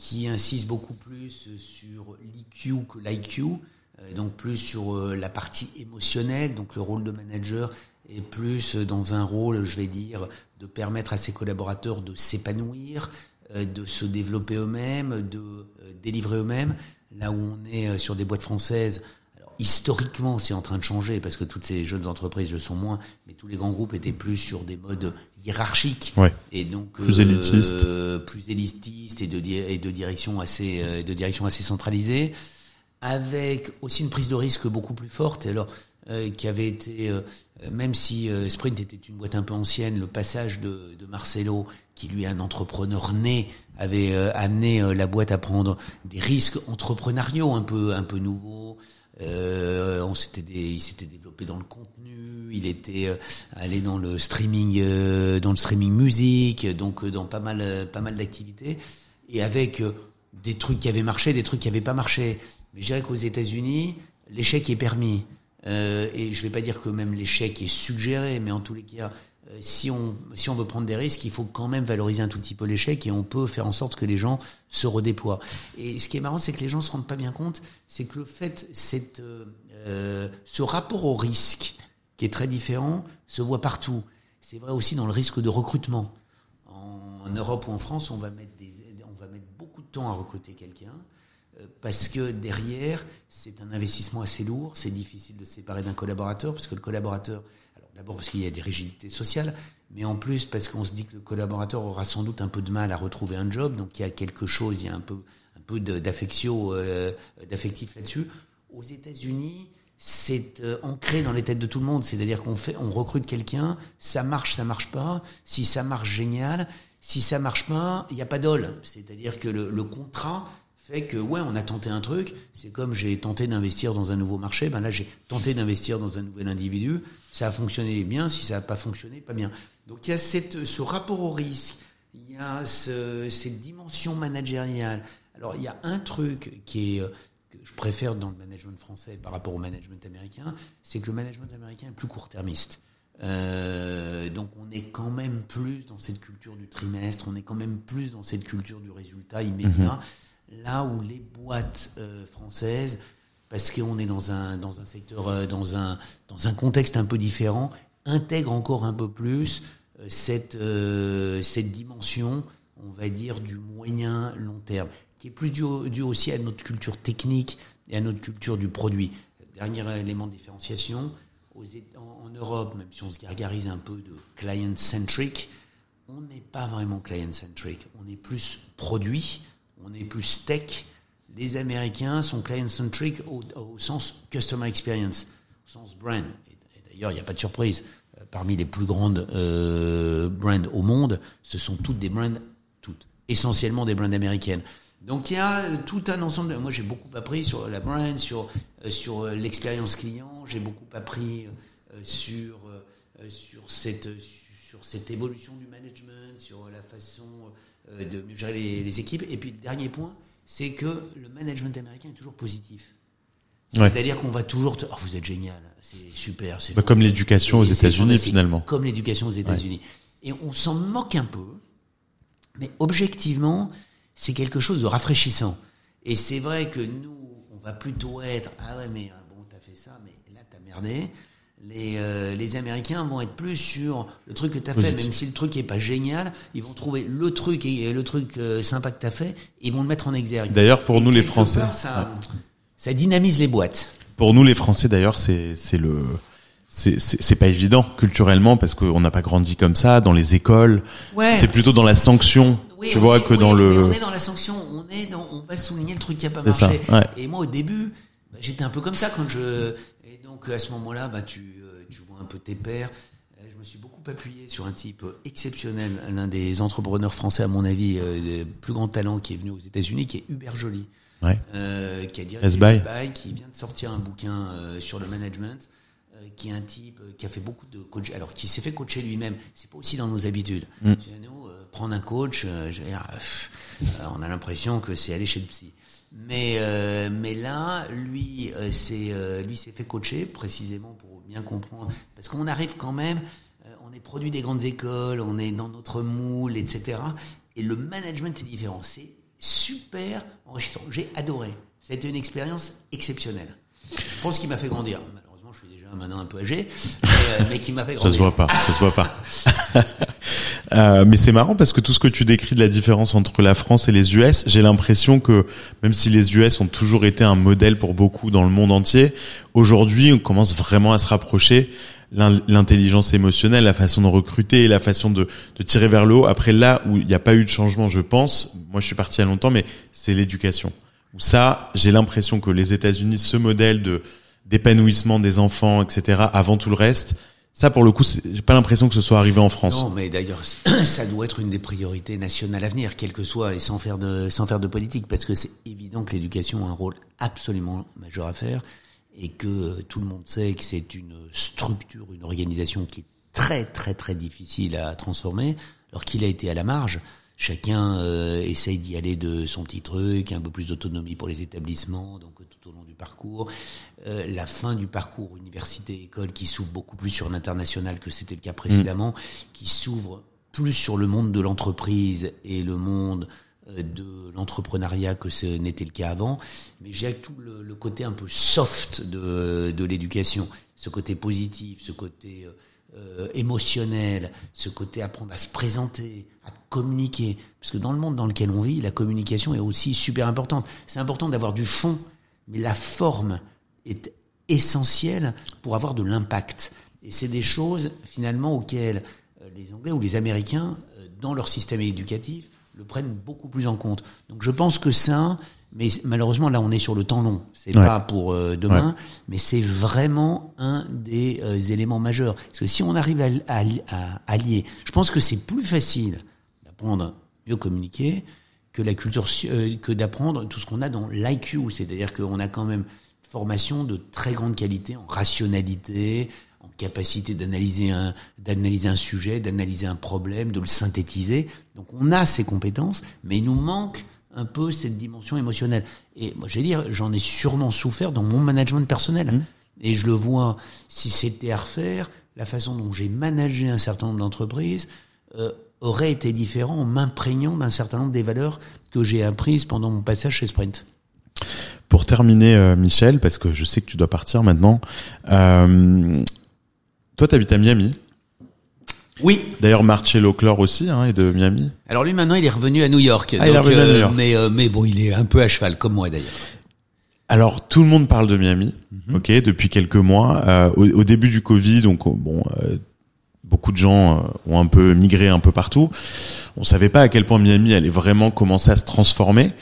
qui insiste beaucoup plus sur l'IQ que l'IQ, euh, donc plus sur euh, la partie émotionnelle, donc le rôle de manager est plus dans un rôle, je vais dire, de permettre à ses collaborateurs de s'épanouir, euh, de se développer eux-mêmes, de délivrer eux-mêmes. Là où on est sur des boîtes françaises, historiquement, c'est en train de changer parce que toutes ces jeunes entreprises le sont moins, mais tous les grands groupes étaient plus sur des modes hiérarchiques et donc plus élitistes, euh, plus élitistes et de et de direction assez euh, de direction assez centralisée, avec aussi une prise de risque beaucoup plus forte. Et alors euh, qui avait été, même si Sprint était une boîte un peu ancienne, le passage de, de Marcelo, qui lui est un entrepreneur né, avait amené la boîte à prendre des risques entrepreneuriaux un peu un peu nouveaux. Euh, on s'était il s'était développé dans le contenu, il était euh, allé dans le streaming, euh, dans le streaming musique, donc dans pas mal, pas mal d'activités, et avec des trucs qui avaient marché, des trucs qui n'avaient pas marché. Mais je dirais qu'aux États-Unis, l'échec est permis. et je vais pas dire que même l'échec est suggéré, mais en tous les cas, euh, si on, si on veut prendre des risques, il faut quand même valoriser un tout petit peu l'échec et on peut faire en sorte que les gens se redéploient. Et ce qui est marrant, c'est que les gens se rendent pas bien compte, c'est que le fait, cette, euh, euh, ce rapport au risque, qui est très différent, se voit partout. C'est vrai aussi dans le risque de recrutement. En, Europe ou en France, on va mettre on va mettre beaucoup de temps à recruter quelqu'un parce que derrière, c'est un investissement assez lourd, c'est difficile de séparer d'un collaborateur, parce que le collaborateur, D'abord parce qu'il y a des rigidités sociales, mais en plus parce qu'on se dit que le collaborateur aura sans doute un peu de mal à retrouver un job, donc il y a quelque chose, il y a un peu, un peu d'affection, euh, d'affectif là-dessus. Aux États-Unis, c'est euh, ancré dans les têtes de tout le monde, c'est-à-dire qu'on fait, on recrute quelqu'un, ça marche, ça marche pas. Si ça marche, génial. Si ça marche pas, il n'y a pas d'ol. C'est-à-dire que le contrat fait que ouais, on a tenté un truc. C'est comme j'ai tenté d'investir dans un nouveau marché. Ben là, j'ai tenté d'investir dans un nouvel individu. Ça a fonctionné bien. Si ça n'a pas fonctionné, pas bien. Donc il y a cette, ce rapport au risque. Il y a ce, cette dimension managériale. Alors il y a un truc qui est que je préfère dans le management français par rapport au management américain, c'est que le management américain est plus court-termiste. Euh, donc on est quand même plus dans cette culture du trimestre, on est quand même plus dans cette culture du résultat immédiat. Mhm. Là où les boîtes euh, françaises, parce qu'on est dans un dans un secteur, euh, dans un dans un contexte un peu différent, intègrent encore un peu plus euh, cette cette dimension, on va dire du moyen long terme, qui est plus dû aussi à notre culture technique et à notre culture du produit. Dernier élément de différenciation, en, en Europe, même si on se gargarise un peu de client-centric, on n'est pas vraiment client-centric. On est plus produit, on est plus tech. Les Américains sont client-centric au, sens customer experience, au sens brand. D'ailleurs, il n'y a pas de surprise. Euh, parmi les plus grandes euh, brands au monde, ce sont toutes des brands, toutes, essentiellement des brands américaines. Donc il y a tout un ensemble. Moi, j'ai beaucoup appris sur la brand, sur euh, l'expérience client. J'ai beaucoup appris sur cette cette évolution du management, sur la façon euh, de gérer les, équipes. Et puis le dernier point, c'est que le management américain est toujours positif. C'est-à-dire qu'on va toujours te... oh, vous êtes génial, c'est super, c'est bah, comme l'éducation aux États-Unis finalement. Comme l'éducation aux États-Unis. Et on s'en moque un peu, mais objectivement, c'est quelque chose de rafraîchissant. Et c'est vrai que nous, on va plutôt être ah ouais mais ah, bon t'as fait ça, mais là t'as merdé les, euh, les Américains vont être plus sur le truc que tu as fait, même si le truc est pas génial, ils vont trouver le truc et le truc euh, sympa que tu as fait, et ils vont le mettre en exergue. D'ailleurs, pour nous les Français, ça, ça dynamise les boîtes. Pour nous les Français, d'ailleurs, c'est le c'est pas évident culturellement parce qu'on n'a pas grandi comme ça dans les écoles. Ouais. C'est plutôt dans la sanction, tu vois, que dans le. on est dans la sanction, on est dans, on va souligner le truc qui a pas marché. Ça, ouais. Et moi, au début, bah, j'étais un peu comme ça quand je donc à ce moment-là, bah, tu, euh, tu vois un peu tes pères. Euh, je me suis beaucoup appuyé sur un type exceptionnel, l'un des entrepreneurs français, à mon avis, euh, des plus grands talents qui est venu aux États-Unis, qui est Hubert Joly. Ouais. Euh, qui a dirigé Buy, qui vient de sortir un bouquin sur le management, euh, qui est un type qui a fait beaucoup de coach, alors qui s'est fait coacher lui-même. C'est pas aussi dans nos habitudes. Mm. Nous, prendre un coach, je on a l'impression que c'est aller chez le psy. Mais euh, mais là, lui, euh, c'est euh, lui s'est fait coacher précisément pour bien comprendre, parce qu'on arrive quand même, on est produit des grandes écoles, on est dans notre moule, etc. Et le management est différent. C'est super enrichissant. J'ai adoré. C'était une expérience exceptionnelle. Je pense qu'il m'a fait grandir. Malheureusement, je suis déjà maintenant un peu âgé, mais, mais qui m'a fait grandir. Ça se voit pas. Ça se voit pas. Euh, mais c'est marrant parce que tout ce que tu décris de la différence entre la France et les US, j'ai l'impression que même si les US ont toujours été un modèle pour beaucoup dans le monde entier, aujourd'hui on commence vraiment à se rapprocher l'intelligence émotionnelle, la façon de recruter, la façon de, tirer vers le haut. Après là où il n'y a pas eu de changement, je pense, moi je suis parti il y a longtemps, mais c'est l'éducation. Où ça, j'ai l'impression que les États-Unis, ce modèle de d'épanouissement des enfants, etc., avant tout le reste, ça, pour le coup, j'ai pas l'impression que ce soit arrivé en France. Non, mais d'ailleurs, ça doit être une des priorités nationales à venir, quel que soit, et sans faire de, sans faire de politique, parce que c'est évident que l'éducation a un rôle absolument majeur à faire, et que tout le monde sait que c'est une structure, une organisation qui est très, très, très difficile à transformer, alors qu'il a été à la marge. Chacun euh, essaye d'y aller de son petit truc, un peu plus d'autonomie pour les établissements, donc tout au long du parcours. Euh, la fin du parcours université-école qui s'ouvre beaucoup plus sur l'international que c'était le cas précédemment, qui s'ouvre plus sur le monde de l'entreprise et le monde euh, de l'entrepreneuriat que ce n'était le cas avant, mais j'ai tout le, le, côté un peu soft de, de l'éducation, ce côté positif, ce côté euh, émotionnel, ce côté apprendre à se présenter, à communiquer. Parce que dans le monde dans lequel on vit, la communication est aussi super importante. C'est important d'avoir du fond, mais la forme est essentielle pour avoir de l'impact. Et c'est des choses finalement auxquelles euh, les Anglais ou les Américains, euh, dans leur système éducatif, le prennent beaucoup plus en compte. Donc je pense que ça, mais malheureusement, là, on est sur le temps long. C'est pas pour euh, demain, mais c'est vraiment un des euh, éléments majeurs. Parce que si on arrive à, à, allier, je pense que c'est plus facile d'apprendre mieux communiquer que la culture, euh, que d'apprendre tout ce qu'on a dans l'IQ. C'est-à-dire qu'on a quand même formation de très grande qualité en rationalité, en capacité d'analyser un, d'analyser un sujet, d'analyser un problème, de le synthétiser. Donc on a ces compétences, mais il nous manque un peu cette dimension émotionnelle. Et moi, je vais dire, j'en ai sûrement souffert dans mon management personnel. Mmh. Et je le vois, si c'était à refaire, la façon dont j'ai managé un certain nombre d'entreprises, euh, aurait été différent en m'imprégnant d'un certain nombre des valeurs que j'ai apprises pendant mon passage chez Sprint. Pour terminer, euh, Michel, parce que je sais que tu dois partir maintenant, euh, toi, tu habites à Miami. Oui. D'ailleurs, Marcello Clore aussi hein, est de Miami. Alors lui, maintenant, il est revenu à New York. Ah, il est revenu à New York. Mais, mais bon, il est un peu à cheval, comme moi d'ailleurs. Alors tout le monde parle de Miami, mhm. ok, depuis quelques mois. Euh, au, début du Covid, donc bon, euh, beaucoup de gens euh, ont un peu migré un peu partout. On savait pas à quel point Miami allait vraiment commencer à se transformer.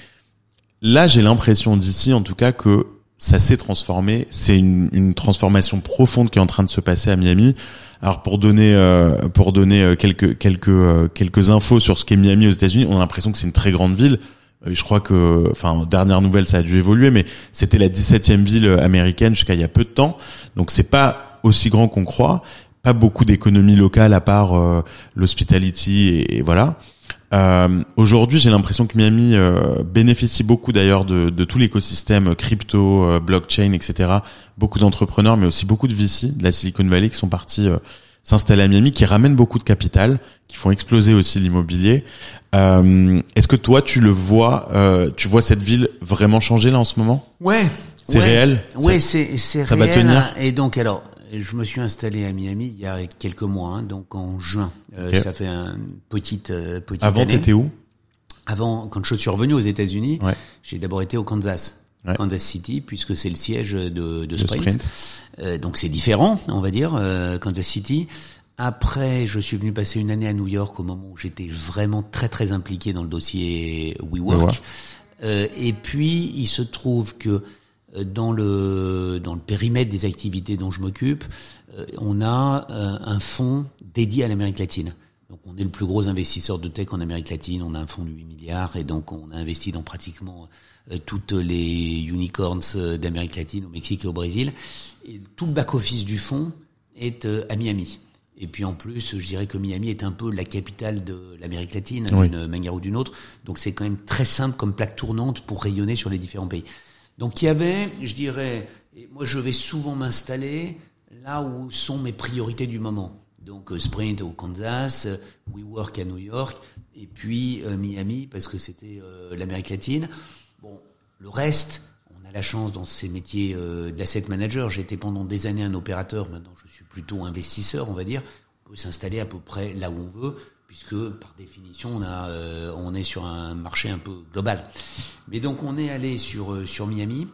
Là, j'ai l'impression d'ici, en tout cas, que ça s'est transformé. C'est une, une, transformation profonde qui est en train de se passer à Miami. Alors pour donner pour donner quelques quelques quelques infos sur ce qu'est Miami aux États-Unis, on a l'impression que c'est une très grande ville. Euh, je crois que, enfin, dernière nouvelle, ça a dû évoluer, mais c'était la 17e ville américaine jusqu'à il y a peu de temps. Donc c'est pas aussi grand qu'on croit. Pas beaucoup d'économies locales à part euh, l'hospitality et, voilà. Euh, Aujourd'hui, j'ai l'impression que Miami euh, bénéficie beaucoup d'ailleurs de, de, tout l'écosystème crypto, blockchain, etc. Beaucoup d'entrepreneurs, mais aussi beaucoup de VC de la Silicon Valley qui sont partis s'installer à Miami, qui ramènent beaucoup de capital, qui font exploser aussi l'immobilier. Euh, Est-ce que toi, tu le vois, euh, tu vois cette ville vraiment changer là en ce moment? Ouais. C'est réel? Ouais, c'est c'est réel. Ça va tenir? Et donc alors, je me suis installé à Miami il y a quelques mois, hein, donc en juin. Euh, Ça fait un petite euh, petite. Avant, t'étais où? Avant, quand je suis revenu aux États-Unis, ouais. j'ai d'abord été au Kansas. Kansas City, puisque c'est le siège de, de Sprint. Euh, donc c'est différent, on va dire, euh, Kansas City. Après, je suis venu passer une année à New York au moment où j'étais vraiment très très impliqué dans le dossier WeWork. Euh, et puis, il se trouve que dans le dans le périmètre des activités dont je m'occupe, euh, on a un fonds dédié à l'Amérique latine. Donc on est le plus gros investisseur de tech en Amérique latine, on a un fonds de 8 milliards et donc on a investi dans pratiquement euh, toutes les unicorns euh, d'Amérique latine, au Mexique et au Brésil. Et tout le back-office du fonds est euh, à Miami. Et puis en plus, je dirais que Miami est un peu la capitale de l'Amérique latine, d'une manière ou d'une autre. Donc c'est quand même très simple comme plaque tournante pour rayonner sur les différents pays. Donc il y avait, je dirais, moi je vais souvent m'installer là où sont mes priorités du moment. Donc Sprint au Kansas, WeWork à New York, et puis Miami parce que c'était l'Amérique latine. Bon, le reste, on a la chance dans ces métiers euh, d'asset manager. Été pendant des années un opérateur, maintenant je suis plutôt investisseur, on va dire. On peut s'installer à peu près là où on veut, puisque par définition on a, euh, on est sur un marché un peu global. Mais donc on est allé sur euh, sur Miami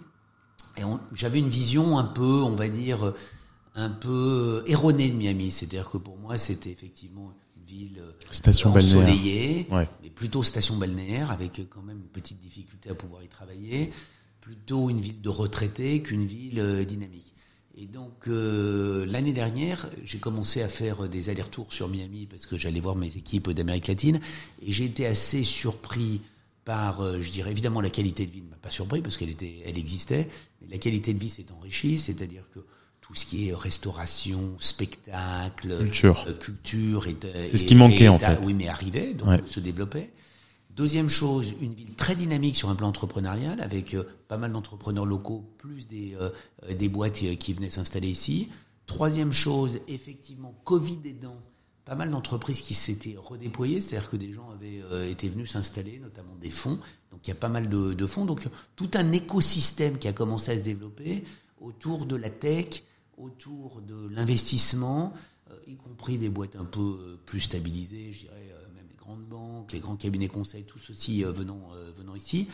et j'avais une vision un peu, on va dire, un peu erronée de Miami. C'est-à-dire que pour moi c'était effectivement ville euh, station ensoleillée, mais plutôt station balnéaire, avec quand même une petite difficulté à pouvoir y travailler, plutôt une ville de retraités qu'une ville dynamique. Et donc l'année dernière, j'ai commencé à faire des allers-retours sur Miami parce que j'allais voir mes équipes d'Amérique latine et j'ai été assez surpris par, je dirais évidemment la qualité de vie ne m'a pas surpris parce qu'elle était, elle existait, mais la qualité de vie s'est enrichie, c'est-à-dire que tout ce qui est restauration, spectacle, culture, euh, culture et, c'est ce qui manquait en fait. Oui, mais arrivait, donc se développait. Deuxième chose, une ville très dynamique sur un plan entrepreneurial, avec euh, pas mal d'entrepreneurs locaux, plus des, euh, des boîtes qui venaient s'installer ici. Troisième chose, effectivement, Covid aidant, pas mal d'entreprises qui s'étaient redéployées, c'est-à-dire que des gens avaient été venus s'installer, notamment des fonds. Donc il y a pas mal de, fonds. Donc tout un écosystème qui a commencé à se développer autour de la tech, autour de l'investissement, euh, y compris des boîtes un peu euh, plus stabilisées, je dirais euh, même les grandes banques, les grands cabinets conseils, tous ceci venant, venant ici.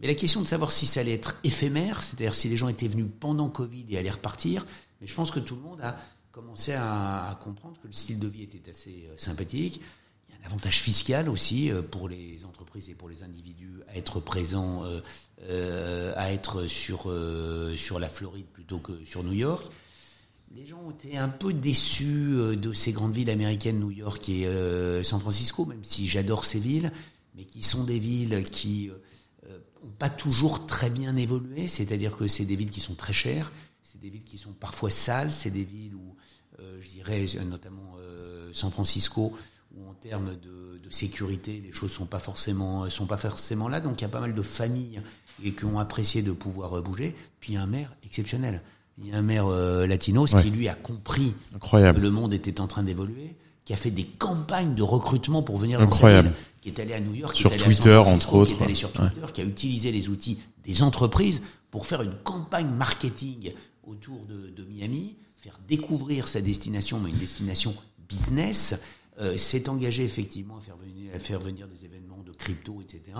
La question de savoir si ça allait être éphémère, c'est-à-dire si les gens étaient venus pendant Covid et allaient repartir. Mais je pense que tout le monde a commencé à, comprendre que le style de vie était assez sympathique. Il y a un avantage fiscal aussi pour les entreprises et pour les individus à être présents, euh, à être sur, sur la Floride plutôt que sur New York les gens ont été un peu déçus euh, de ces grandes villes américaines, New York et euh, San Francisco, même si j'adore ces villes, mais qui sont des villes qui n'ont euh, pas toujours très bien évolué, c'est-à-dire que c'est des villes qui sont très chères, c'est des villes qui sont parfois sales, c'est des villes où, je dirais notamment San Francisco, où en termes de, de, sécurité, les choses sont pas forcément sont pas forcément là. Donc il y a pas mal de familles et qui ont apprécié de pouvoir bouger. Puis un maire exceptionnel. Il y a un maire euh, latino qui lui a compris Incroyable. que le monde était en train d'évoluer, qui a fait des campagnes de recrutement pour venir Incroyable. dans sa ville, qui est allé à New York, Sur qui est allé Twitter, à San Francisco, entre autres. qui est allé sur Twitter, qui a utilisé les outils des entreprises pour faire une campagne marketing autour de, de Miami, faire découvrir sa destination, mais une destination business, euh, s'est engagé effectivement à faire venir, à faire venir des événements de crypto, etc.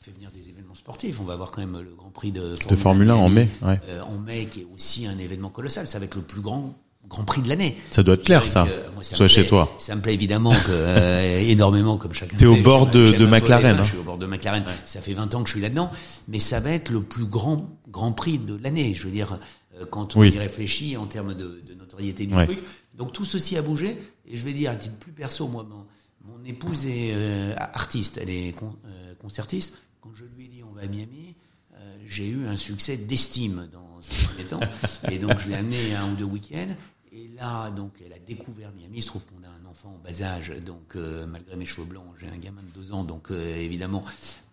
Fait venir des événements sportifs. On va avoir quand même le Grand Prix de, De Formule 1 en mai, ouais. euh, en mai, qui est aussi un événement colossal. Ça va être le plus grand Grand Prix de l'année. Ça doit plaire, Je ça. dirais que, moi, ça me Soit chez toi. Ça me plaît évidemment que, euh, énormément, comme chacun T'es au bord de- de McLaren, les F1, hein. Je suis au bord de McLaren. Ça fait 20 ans que je suis là-dedans. Mais ça va être le plus grand Grand Prix de l'année. Je veux dire, euh, quand on Oui. y réfléchit en termes de, de notoriété du Ouais. truc. Donc tout ceci a bougé. Et je vais dire, à titre plus perso, moi, mon, mon épouse est euh, artiste. Elle est con- euh, concertiste. Quand je lui ai dit on va à Miami, euh, j'ai eu un succès d'estime dans un premier temps. Et donc je l'ai amené un ou deux week-ends. Et là, donc, elle a découvert Miami. Il se trouve qu'on a un enfant en bas âge, donc euh, malgré mes cheveux blancs, j'ai un gamin de deux ans, donc euh, évidemment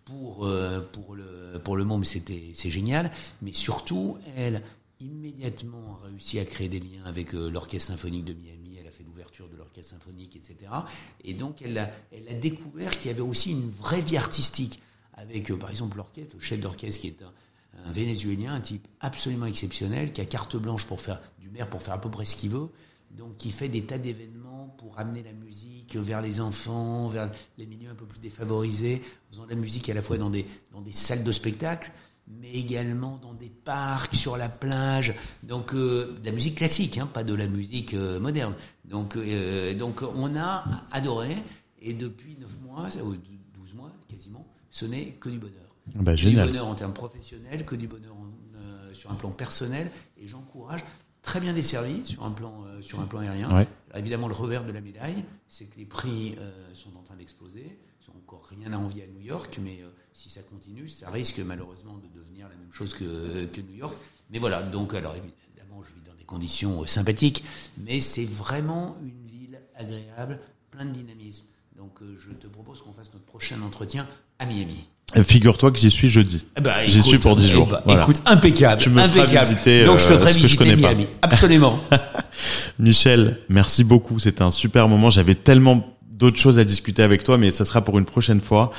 pour euh, pour le pour le monde, c'était c'est génial. Mais surtout, elle immédiatement réussi à créer des liens avec l'orchestre symphonique de Miami. Elle a fait l'ouverture de l'orchestre symphonique, etc. Et donc, elle a elle a découvert qu'il y avait aussi une vraie vie artistique avec, par exemple, l'orchestre, le chef d'orchestre qui est un un Vénézuélien, un type absolument exceptionnel, qui a carte blanche pour faire du maire pour faire à peu près ce qu'il veut, donc qui fait des tas d'événements pour amener la musique vers les enfants, vers les milieux un peu plus défavorisés, faisant de la musique à la fois dans des dans des salles de spectacle, mais également dans des parcs, sur la plage, donc euh, de la musique classique, hein, pas de la musique euh, moderne. Donc euh, donc on a adoré et depuis 9 mois, ou 12 mois quasiment, ce n'est que du bonheur Bah, du bonheur en termes professionnels, que du bonheur en, euh, sur un plan personnel, et j'encourage très bien desservi sur un plan euh, sur un plan aérien. Ouais. Alors, évidemment, le revers de la médaille, c'est que les prix euh, sont en train d'exploser. Ils ont encore rien à envier à New York, mais si ça continue, ça risque malheureusement de devenir la même chose que, que New York. Mais voilà, donc alors évidemment, je vis dans des conditions sympathiques, mais c'est vraiment une ville agréable, plein de dynamisme. Donc je te propose qu'on fasse notre prochain entretien à Miami. Figure-toi que j'y suis jeudi. Eh ben, J'y suis pour 10 eh jours. Voilà. Écoute, impeccable. Tu me feras impeccable. visiter, Donc je te euh, ferai ce que je connais pas. Miami. Absolument. Michel, merci beaucoup. C'était un super moment. J'avais tellement d'autres choses à discuter avec toi, mais ça sera pour une prochaine fois.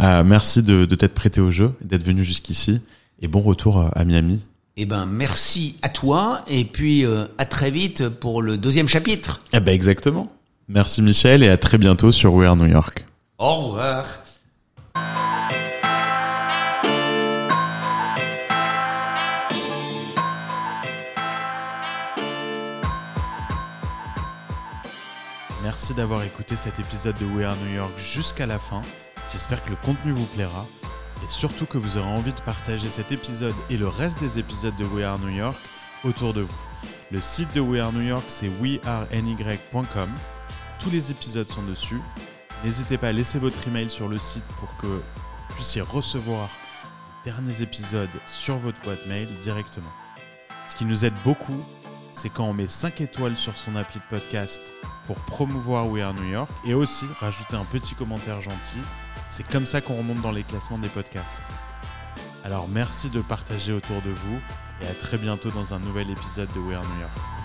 Euh, merci de, de t'être prêté au jeu, d'être venu jusqu'ici. Et bon retour à Miami. eh ben, merci à toi et puis euh, à très vite pour le deuxième chapitre. Eh ben exactement. Merci Michel et à très bientôt sur We Are New York. Au revoir. Merci d'avoir écouté cet épisode de We Are New York jusqu'à la fin. J'espère que le contenu vous plaira et surtout que vous aurez envie de partager cet épisode et le reste des épisodes de We Are New York autour de vous. Le site de We Are New York, c'est weareny.com. Tous les épisodes sont dessus. N'hésitez pas à laisser votre email sur le site pour que vous puissiez recevoir les derniers épisodes sur votre boîte mail directement. Ce qui nous aide beaucoup, c'est quand on met 5 étoiles sur son appli de podcast pour promouvoir We Are New York et aussi rajouter un petit commentaire gentil. C'est comme ça qu'on remonte dans les classements des podcasts. Alors merci de partager autour de vous et à très bientôt dans un nouvel épisode de We Are New York.